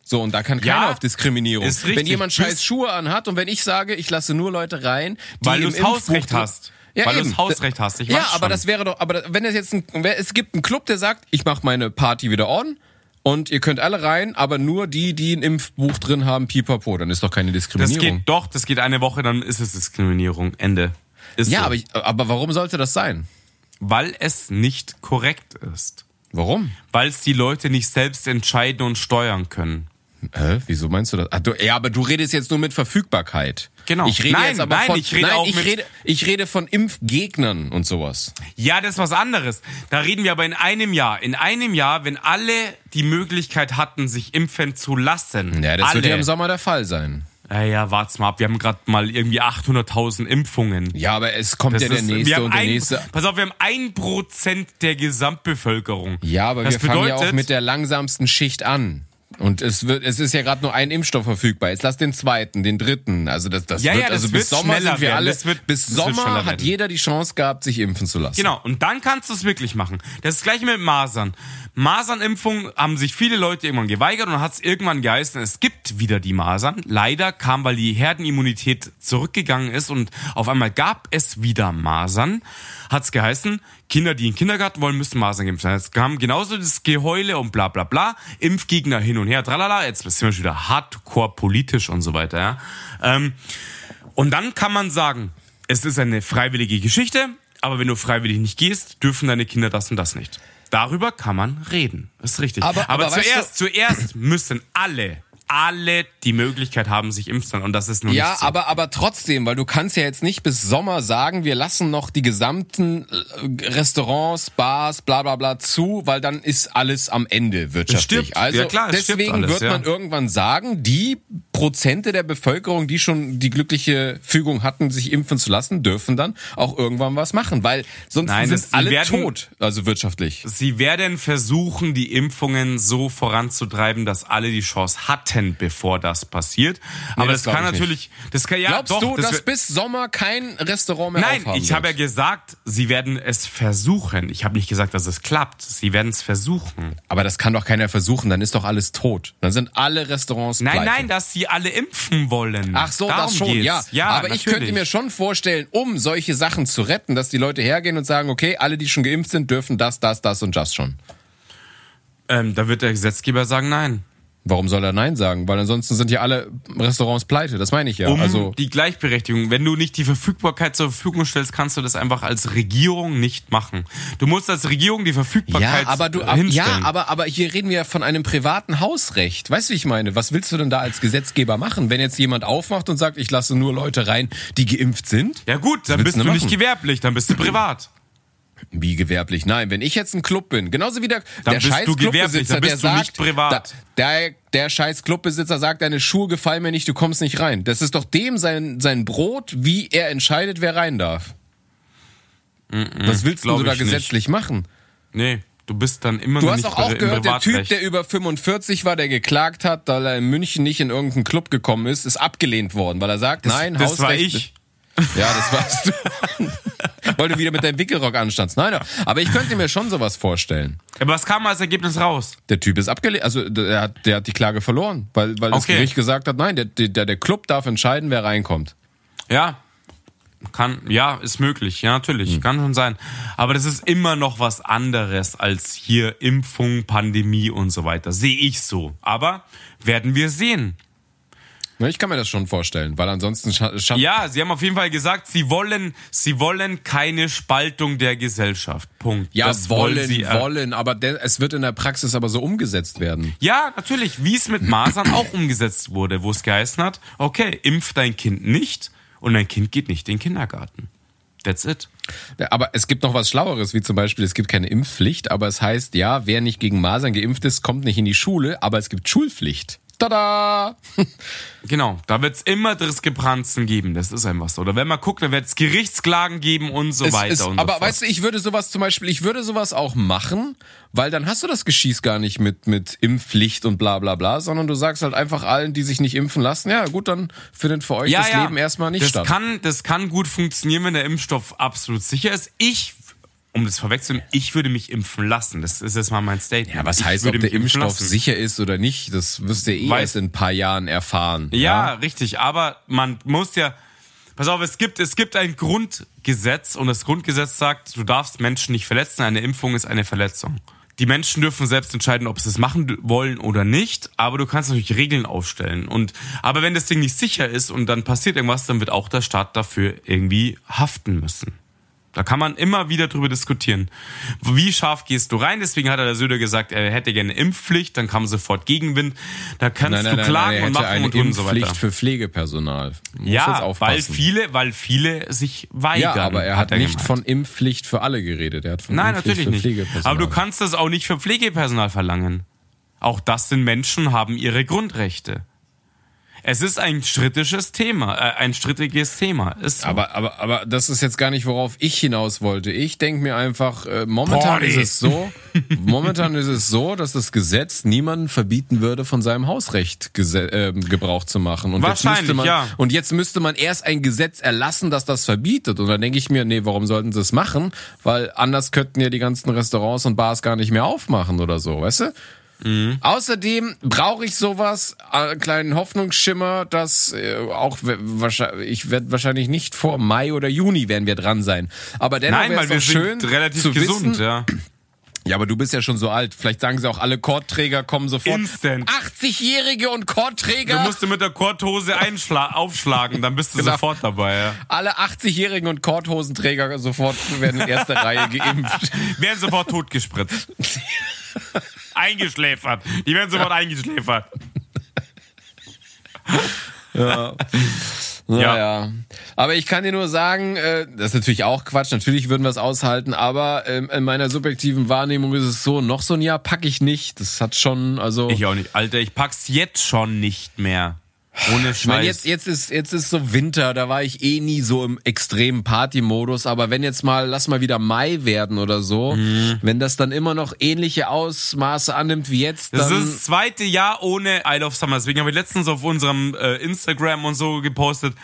So, und da kann Ja, keiner auf Diskriminierung. ist richtig. Wenn jemand scheiß Schuhe anhat und wenn ich sage, ich lasse nur Leute rein, die Weil im du's Hausrecht hast. Ja, Weil eben. du's Hausrecht hast. Ich ja, aber das wäre doch, aber wenn es jetzt ein, es gibt einen Club, der sagt, ich mache meine Party wieder on und ihr könnt alle rein, aber nur die, die ein Impfbuch drin haben, pipapo, dann ist doch keine das Diskriminierung. geht doch, das geht eine Woche, dann ist es Diskriminierung. Ende. Ist ja, so. aber, ich, aber warum sollte das sein? Weil es nicht korrekt ist. Warum? Weil es die Leute nicht selbst entscheiden und steuern können. Hä? Wieso meinst du das? Ach, du, ja, aber du redest jetzt nur mit Verfügbarkeit. Genau. Ich rede Nein, jetzt aber nein, von, ich rede nein, auch ich rede, ich rede von Impfgegnern und sowas. Ja, das ist was anderes. Da reden wir aber in einem Jahr. In einem Jahr, wenn alle die Möglichkeit hatten, sich impfen zu lassen. Ja, das alle. wird ja im Sommer der Fall sein. Ja, ja, wart's mal ab. Wir haben gerade mal irgendwie 800.000 Impfungen. Ja, aber es kommt Das ja der ist- nächste und der ein, nächste. Pass auf, wir haben ein Prozent der Gesamtbevölkerung. Ja, aber das wir fangen ja bedeutet- auch mit der langsamsten Schicht an. Und es wird, es ist ja gerade nur ein Impfstoff verfügbar. Jetzt lass den zweiten, den dritten. Also das, das Ja, wird, ja, das also bis wird Sommer schneller sind wir alle. Wird- bis Sommer hat jeder die Chance gehabt, sich impfen zu lassen. Genau, und dann kannst du es wirklich machen. Das ist gleich mit Masern. Masernimpfung haben sich viele Leute irgendwann geweigert und hat es irgendwann geheißen, es gibt wieder die Masern. Leider kam, weil die Herdenimmunität zurückgegangen ist und auf einmal gab es wieder Masern, hat es geheißen, Kinder, die in den Kindergarten wollen, müssen Masern geimpft sein. Es kam genauso das Geheule und bla bla bla, Impfgegner hin und her, tralala, jetzt sind wir schon wieder hardcore politisch und so weiter. Ja. Ähm, und dann kann man sagen, es ist eine freiwillige Geschichte, aber wenn du freiwillig nicht gehst, dürfen deine Kinder das und das nicht. Darüber kann man reden. Das ist richtig. Aber- Aber, aber zuerst, zuerst müssen alle, alle die Möglichkeit haben, sich impfen zu lassen. Und das ist nur Ja, nicht so. aber, aber trotzdem, weil du kannst ja jetzt nicht bis Sommer sagen, wir lassen noch die gesamten äh, Restaurants, Bars, bla bla bla zu, weil dann ist alles am Ende wirtschaftlich. stirbt. Also Ja, klar, deswegen alles, wird ja. man irgendwann sagen, die Prozente der Bevölkerung, die schon die glückliche Fügung hatten, sich impfen zu lassen, dürfen dann auch irgendwann was machen, weil sonst Nein, sind alle werden- tot, also wirtschaftlich. Sie werden versuchen, die Impfungen so voranzutreiben, dass alle die Chance hatten, bevor das passiert. Aber das das, kann natürlich, das kann ja Glaubst doch, du, das dass bis Sommer kein Restaurant mehr Nein, aufhaben ich habe ja gesagt, sie werden es versuchen. Ich habe nicht gesagt, dass es klappt. Sie werden es versuchen. Aber das kann doch keiner versuchen, dann ist doch alles tot. Dann sind alle Restaurants Nein, pleite. nein, dass sie alle impfen wollen. Ach so, Darum das schon, geht's. ja. ja. Aber ich könnte mir schon vorstellen, um solche Sachen zu retten, dass die Leute hergehen und sagen, okay, alle, die schon geimpft sind, dürfen das, das, das und das schon. Ähm, da wird der Gesetzgeber sagen, nein. Warum soll er Nein sagen? Weil ansonsten sind ja alle Restaurants pleite, das meine ich ja. Um also, die Gleichberechtigung. Wenn du nicht die Verfügbarkeit zur Verfügung stellst, kannst du das einfach als Regierung nicht machen. Du musst als Regierung die Verfügbarkeit ja, aber du, hinstellen. ja, aber, aber hier reden wir ja von einem privaten Hausrecht. Weißt du, wie ich meine? Was willst du denn da als Gesetzgeber machen? Wenn jetzt jemand aufmacht und sagt, ich lasse nur Leute rein, die geimpft sind? ja gut, dann bist du du nicht gewerblich, dann bist du privat. Wie gewerblich? Nein, wenn ich jetzt ein Club bin, genauso wie der, Dann der scheiß Clubbesitzer, der sagt, nicht privat. Da, der, der scheiß Clubbesitzer sagt, deine Schuhe gefallen mir nicht, du kommst nicht rein. Das ist doch dem sein, sein Brot, wie er entscheidet, wer rein darf. Was willst du da ich nicht. gesetzlich machen? Nee, du bist dann immer Du hast doch auch im gehört, der Typ, der über 45 war, der geklagt hat, weil er in München nicht in irgendeinen Club gekommen ist, ist abgelehnt worden, weil er sagt, nein, das war Hausrechte- ich. Ja, das warst du. weil du wieder mit deinem Wickelrock anstandst. Nein, aber ich könnte mir schon sowas vorstellen. Aber was kam als Ergebnis raus? Der Typ ist abgelehnt, also der hat, der hat die Klage verloren, weil, weil das Okay. Gericht gesagt hat, nein, der, der, der Club darf entscheiden, wer reinkommt. Ja. kann, ja, ist möglich, ja, natürlich, kann schon sein. Aber das ist immer noch was anderes als hier Impfung, Pandemie und so weiter. Sehe ich so. Aber werden wir sehen. Ja, Ich kann mir das schon vorstellen, weil ansonsten scha Ja, sie haben auf jeden Fall gesagt, sie wollen, sie wollen keine Spaltung der Gesellschaft. Punkt. Ja, Das wollen, sie, äh, wollen, aber es wird in der Praxis aber so umgesetzt werden. Ja, natürlich, wie es mit Masern auch umgesetzt wurde, wo es geheißen hat, okay, impf dein Kind nicht und dein Kind geht nicht in den Kindergarten. That's it. Ja, Aber es gibt noch was Schlaueres, wie zum Beispiel, es gibt keine Impfpflicht, aber es heißt, ja, wer nicht gegen Masern geimpft ist, kommt nicht in die Schule, aber es gibt Schulpflicht. Tada! Genau, da wird's immer Diskrepanzen geben, das ist einfach so. Oder wenn man guckt, dann wird's Gerichtsklagen geben und so Es weiter ist, und aber so fort. weißt du, ich würde sowas zum Beispiel, ich würde sowas auch machen, weil dann hast du das Geschieß gar nicht mit, mit Impfpflicht und bla bla bla, sondern du sagst halt einfach allen, die sich nicht impfen lassen, ja gut, dann findet für euch das Leben erstmal nicht das statt. Kann, das kann gut funktionieren, wenn der Impfstoff absolut sicher ist. Ich, um das vorwegzunehmen, ich würde mich impfen lassen. Das ist jetzt mal mein Statement. ja, was ich heißt, ob der Impfstoff lassen. sicher ist oder nicht, das wirst du ja eh Weiß- erst in ein paar Jahren erfahren. Ja, richtig. Aber man muss ja. Pass auf, es gibt, es gibt ein Grundgesetz und das Grundgesetz sagt, du darfst Menschen nicht verletzen. Eine Impfung ist eine Verletzung. Die Menschen dürfen selbst entscheiden, ob sie es machen wollen oder nicht, aber du kannst natürlich Regeln aufstellen. Und, aber wenn das Ding nicht sicher ist und dann passiert irgendwas, dann wird auch der Staat dafür irgendwie haften müssen. Da kann man immer wieder drüber diskutieren. Wie scharf gehst du rein? Deswegen hat der Söder gesagt, er hätte gerne Impfpflicht, dann kam sofort Gegenwind. Da kannst Nein, nein, du klagen nein, er und machen eine und und so Impfpflicht weiter. für Pflegepersonal. Muss jetzt Ja, weil viele, weil viele sich weigern. Ja, aber er hat, nicht gemeint. von Impfpflicht für alle geredet. Er hat von Nein, Impfpflicht natürlich für nicht. Pflegepersonal. Aber du kannst das auch nicht für Pflegepersonal verlangen. Auch das sind Menschen, haben ihre Grundrechte. Es ist ein strittiges Thema, äh, ein strittiges Thema. Ist so. Aber, aber, aber das ist jetzt gar nicht, worauf ich hinaus wollte. Ich denke mir einfach, äh, momentan Party. ist es so, momentan ist es so, dass das Gesetz niemanden verbieten würde, von seinem Hausrecht ähm, Gebrauch zu machen. Und jetzt Wahrscheinlich, müsste man, ja. Und jetzt müsste man erst ein Gesetz erlassen, das das verbietet. Und dann denke ich mir, nee, warum sollten sie es machen? Weil anders könnten ja die ganzen Restaurants und Bars gar nicht mehr aufmachen oder so, weißt du? Außerdem brauche ich sowas, einen kleinen Hoffnungsschimmer, dass äh, auch wahrscheinlich, ich werde wahrscheinlich nicht vor Mai oder Juni werden wir dran sein. Aber dennoch Nein, weil es wir schön sind relativ gesund, wissen, ja. ja, aber du bist ja schon so alt. Vielleicht sagen sie auch, alle Kordträger kommen sofort. Instant. 80-Jährige und Du Kordträger. musst du mit der Korthose einschla aufschlagen, dann bist du Genau. sofort dabei. Ja. alle 80-Jährigen und Kordhosenträger sofort werden in erster Reihe geimpft. Werden sofort totgespritzt. eingeschläfert. Die werden sofort eingeschläfert. Naja. Aber ich kann dir nur sagen, äh, das ist natürlich auch Quatsch. Natürlich würden wir es aushalten, aber ähm, in meiner subjektiven Wahrnehmung ist es so, noch so ein Jahr packe ich nicht. Das hat schon, also. Ich auch nicht. Alter, ich pack's jetzt schon nicht mehr. Ohne Scheiß. Ich meine, jetzt, jetzt, ist, jetzt ist so Winter, da war ich eh nie so im extremen Party-Modus, aber wenn jetzt mal, lass mal wieder Mai werden oder so, Mhm. wenn das dann immer noch ähnliche Ausmaße annimmt wie jetzt, Das dann... ist das zweite Jahr ohne Isle of Summer. Deswegen habe ich letztens auf unserem äh, Instagram und so gepostet.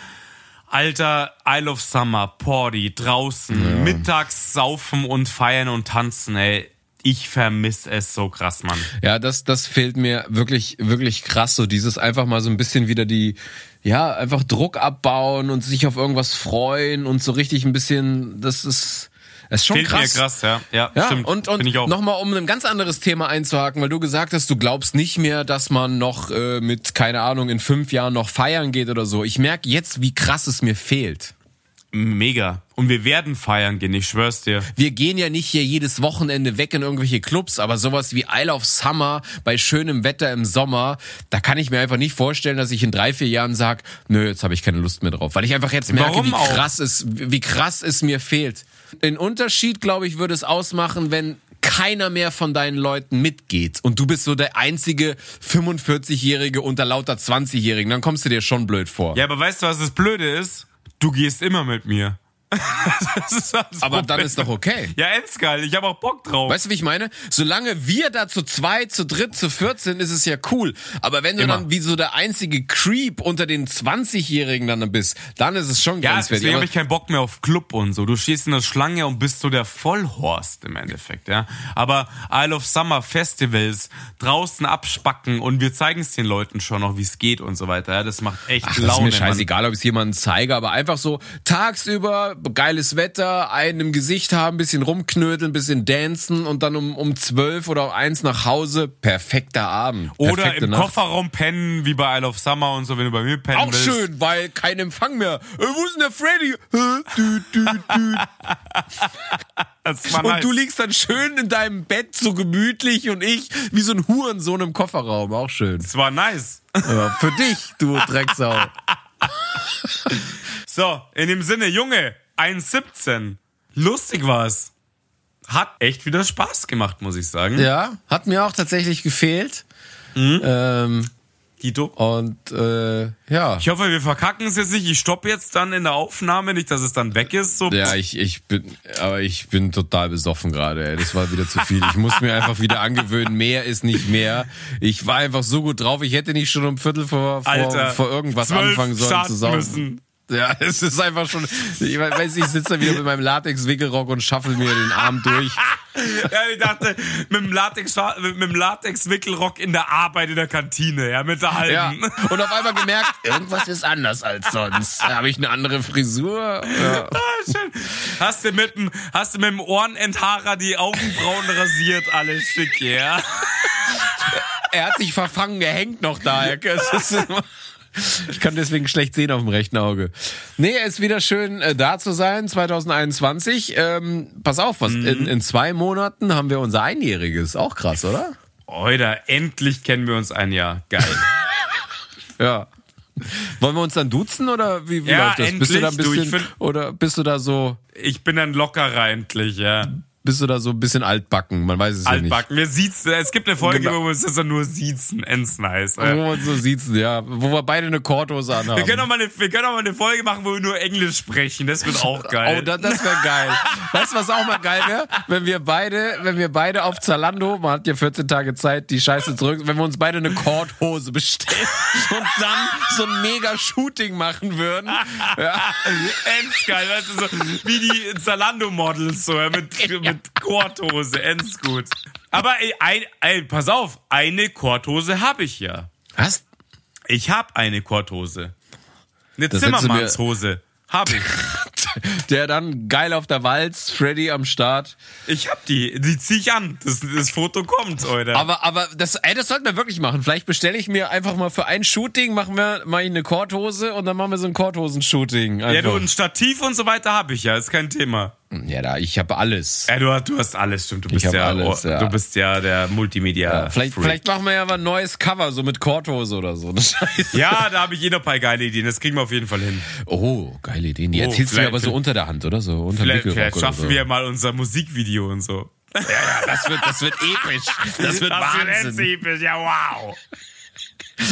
Alter, Isle of Summer, Party, draußen, mittags saufen und feiern und tanzen, ey. Ich vermisse es so krass, Mann. Ja, das, das fehlt mir wirklich, wirklich krass. So dieses einfach mal so ein bisschen wieder die, ja, einfach Druck abbauen und sich auf irgendwas freuen und so richtig ein bisschen, das ist, das ist schon Fehlt krass. mir krass, ja. Ja, Ja, stimmt. und, und nochmal, um ein ganz anderes Thema einzuhaken, weil du gesagt hast, du glaubst nicht mehr, dass man noch äh, mit, keine Ahnung, in fünf Jahren noch feiern geht oder so. Ich merke jetzt, wie krass es mir fehlt. Mega. Und wir werden feiern gehen, ich schwör's dir. Wir gehen ja nicht hier jedes Wochenende weg in irgendwelche Clubs, aber sowas wie Isle of Summer bei schönem Wetter im Sommer, da kann ich mir einfach nicht vorstellen, dass ich in drei, vier Jahren sag, nö, jetzt habe ich keine Lust mehr drauf. Weil ich einfach jetzt merke, Warum wie auch? krass, es, wie krass es mir fehlt. Den Unterschied, glaube ich, würde es ausmachen, wenn keiner mehr von deinen Leuten mitgeht und du bist so der einzige 45-Jährige unter lauter 20-Jährigen, dann kommst du dir schon blöd vor. Ja, aber weißt du, was das Blöde ist? Du gehst immer mit mir. Aber dann ist doch okay. Ja, endgeil. Ich habe auch Bock drauf. Weißt du, wie ich meine? Solange wir da zu zweit, zu dritt, zu viert sind, ist es ja cool. Aber wenn du Immer. dann wie so der einzige Creep unter den 20-Jährigen dann bist, dann ist es schon ja, grenzwertig. deswegen habe ich keinen Bock mehr auf Club und so. Du stehst in der Schlange und bist so der Vollhorst im Endeffekt, ja. Aber Isle of Summer Festivals, draußen abspacken und wir zeigen es den Leuten schon noch, wie es geht und so weiter. Ja, das macht echt Ach, das ist Laune. mir scheißegal, ob ich es jemandem zeige, aber einfach so tagsüber geiles Wetter, einen im Gesicht haben, bisschen rumknödeln, bisschen dancen und dann um, um 12 oder um 1 nach Hause. Perfekter Abend. Oder Perfekte im Nacht. Kofferraum pennen, wie bei Isle of Summer und so, wenn du bei mir pennen Auch willst. schön, weil kein Empfang mehr. Äh, wo ist denn der Freddy? Dü. Das war Und nice. du liegst dann schön in deinem Bett so gemütlich und ich wie so ein Hurensohn im Kofferraum. Auch schön. Das war nice. Ja, für dich, du Drecksau. So, in dem Sinne, Junge, 1,17. Lustig war's. Hat echt wieder Spaß gemacht, muss ich sagen. Ja, hat mir auch tatsächlich gefehlt. Ähm, Guido. und äh, ja. Ich hoffe, wir verkacken es jetzt nicht. Ich stoppe jetzt dann in der Aufnahme, nicht, dass es dann weg ist. So. Ja, ich, ich bin, aber ich bin total besoffen gerade. Das war wieder zu viel. Ich muss mir einfach wieder angewöhnen. Mehr ist nicht mehr. Ich war einfach so gut drauf. Ich hätte nicht schon um Viertel vor, vor, Alter, vor irgendwas anfangen sollen zu saugen. müssen. Ja, es ist einfach schon. Ich weiß, ich sitze da wieder mit meinem Latex-Wickelrock und schaffel mir den Arm durch. Ja, ich dachte, mit dem Latex, mit dem Latex-Wickelrock in der Arbeit in der Kantine, ja, mit der halben. Ja. Und auf einmal gemerkt, irgendwas ist anders als sonst. Habe ich eine andere Frisur? Ja. Ah, schön. Hast du mit dem, hast du mit dem Ohrenenthaarer die Augenbrauen rasiert, alles schick, ja? Er hat sich verfangen, er hängt noch da. Es ist Ich kann deswegen schlecht sehen auf dem rechten Auge. Nee, es ist wieder schön äh, da zu sein, 2021. Ähm, pass auf, was, in, in zwei Monaten haben wir unser Einjähriges. Auch krass, oder? Heute, endlich kennen wir uns ein Jahr. Geil. Ja. Wollen wir uns dann duzen oder wie, wie Ja, läuft das? Bist du da ein endlich, du, bisschen, find- oder bist du da so, Ich bin ein lockerer endlich, ja. Bist du da so ein bisschen altbacken? Man weiß es ja nicht. Altbacken. Wir siezen. Es gibt eine Folge, Genau. wo wir dann nur siezen. Ends nice. Wo man so sieht, ja. Wo wir beide eine Korthose anhaben. Wir können, auch mal eine, wir können auch mal eine Folge machen, wo wir nur Englisch sprechen. Das wird auch geil. Oh, das, das wäre geil. Weißt du, was auch mal geil wäre? Wenn wir beide, wenn wir beide auf Zalando, man hat ja 14 Tage Zeit, die Scheiße zurück, wenn wir uns beide eine Korthose bestellen und dann so ein mega Shooting machen würden. Ja. Ends geil, weißt du, so wie die Zalando-Models, so, mit, mit Korthose. Ends gut. Aber ey, ein, ey, pass auf, eine Korthose habe ich ja. Was? Ich habe eine Korthose. Eine Das Zimmermannshose. Habe ich. Der dann geil auf der Walz, Freddy am Start. Ich hab die. Die zieh ich an. Das, das Foto kommt, Alter. Aber, aber das, ey, das sollten wir wirklich machen. Vielleicht bestelle ich mir einfach mal für ein Shooting, machen wir mal eine Korthose und dann machen wir so ein Korthosen-Shooting. ja, du, ein Stativ und so weiter habe ich ja. Ist kein Thema. Ja, da, ich habe alles. Ja, du, hast- du hast alles, stimmt. Du bist ja, alles, ja. du bist ja der Multimedia. Vielleicht, Freak. vielleicht machen wir ja mal ein neues Cover, so mit Korthose oder so. Ja, da habe ich eh noch ein paar geile Ideen. Das kriegen wir auf jeden Fall hin. Oh, geile Ideen. Die Oh, erzählst du mir vielleicht- aber so unter der Hand, oder? So unter Vielleicht, vielleicht schaffen so. wir mal unser Musikvideo und so. Ja, das wird, das wird episch. Das wird das Wahnsinn. Wird episch. ja, wow.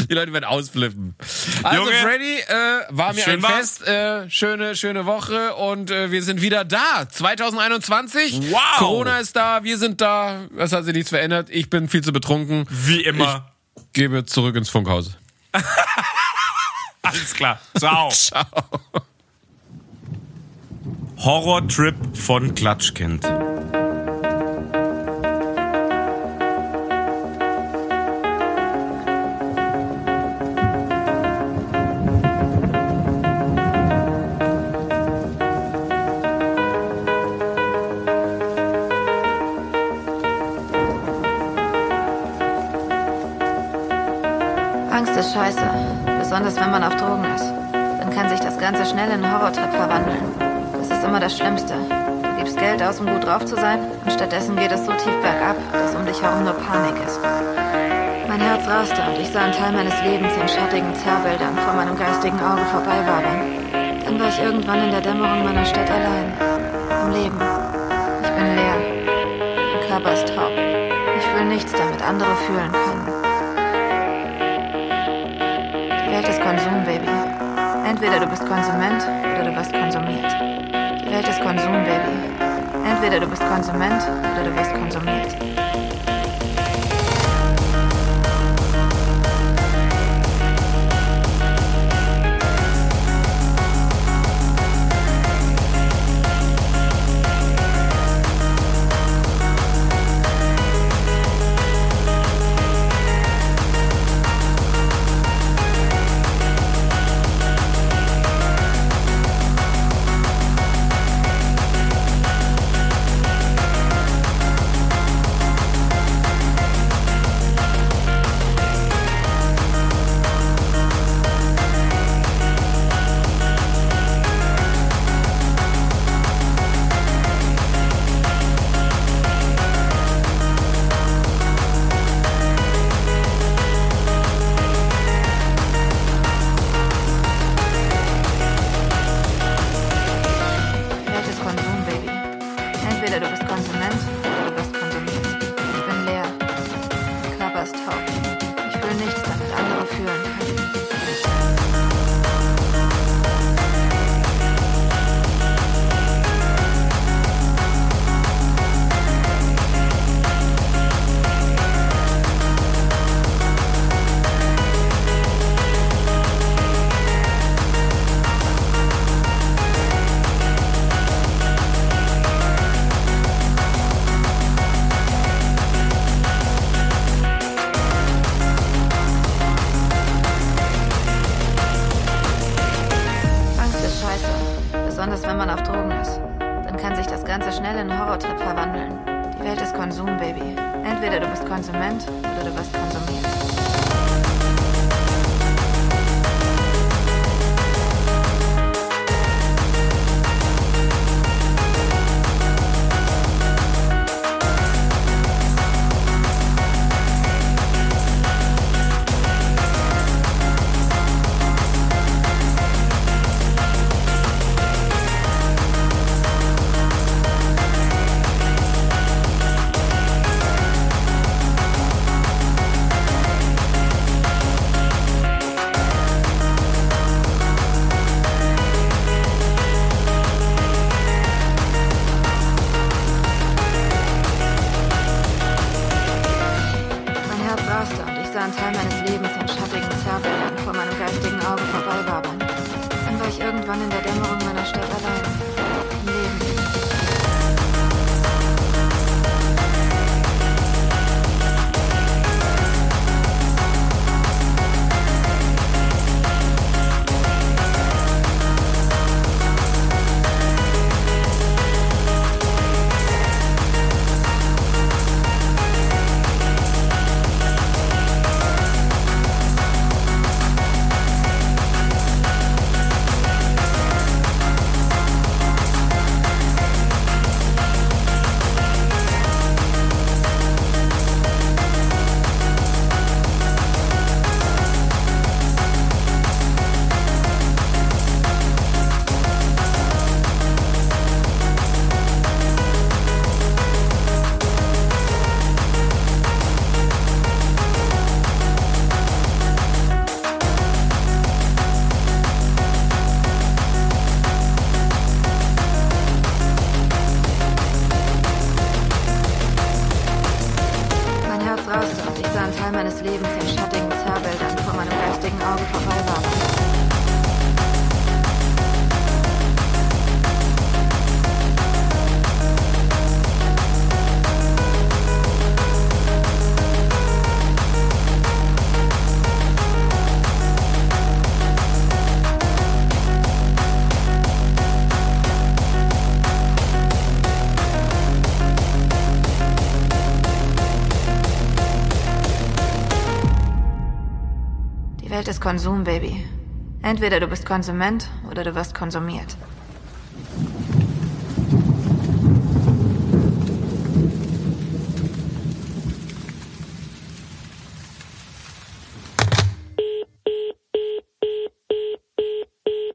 Die Leute werden ausflippen. Also, Junge, Freddy, äh, war mir ein. Fest. Äh, schöne, schöne Woche und äh, wir sind wieder da. 2021. Wow. Corona ist da, wir sind da. Es hat sich nichts verändert. Ich bin viel zu betrunken. Wie immer. Gebe zurück ins Funkhaus. Alles klar. Ciao. Ciao. Horrortrip von Klatschkind. Ist scheiße, besonders wenn man auf Drogen ist. Dann kann sich das Ganze schnell in einen Horrortrip verwandeln. Das ist immer das Schlimmste. Du gibst Geld aus, um gut drauf zu sein, und stattdessen geht es so tief bergab, dass um dich herum nur Panik ist. Mein Herz raste und ich sah einen Teil meines Lebens in schattigen Zerrbildern vor meinem geistigen Auge vorbeiwabern. Dann war ich irgendwann in der Dämmerung meiner Stadt allein. Am Leben. Ich bin leer. Mein Körper ist taub. Ich fühle nichts, damit andere fühlen können. Entweder du bist Konsument oder du wirst konsumiert. Die Welt ist Konsum, Baby. Entweder du bist Konsument oder du wirst konsumiert. Geld ist Konsum, Baby. Entweder du bist Konsument oder du wirst konsumiert.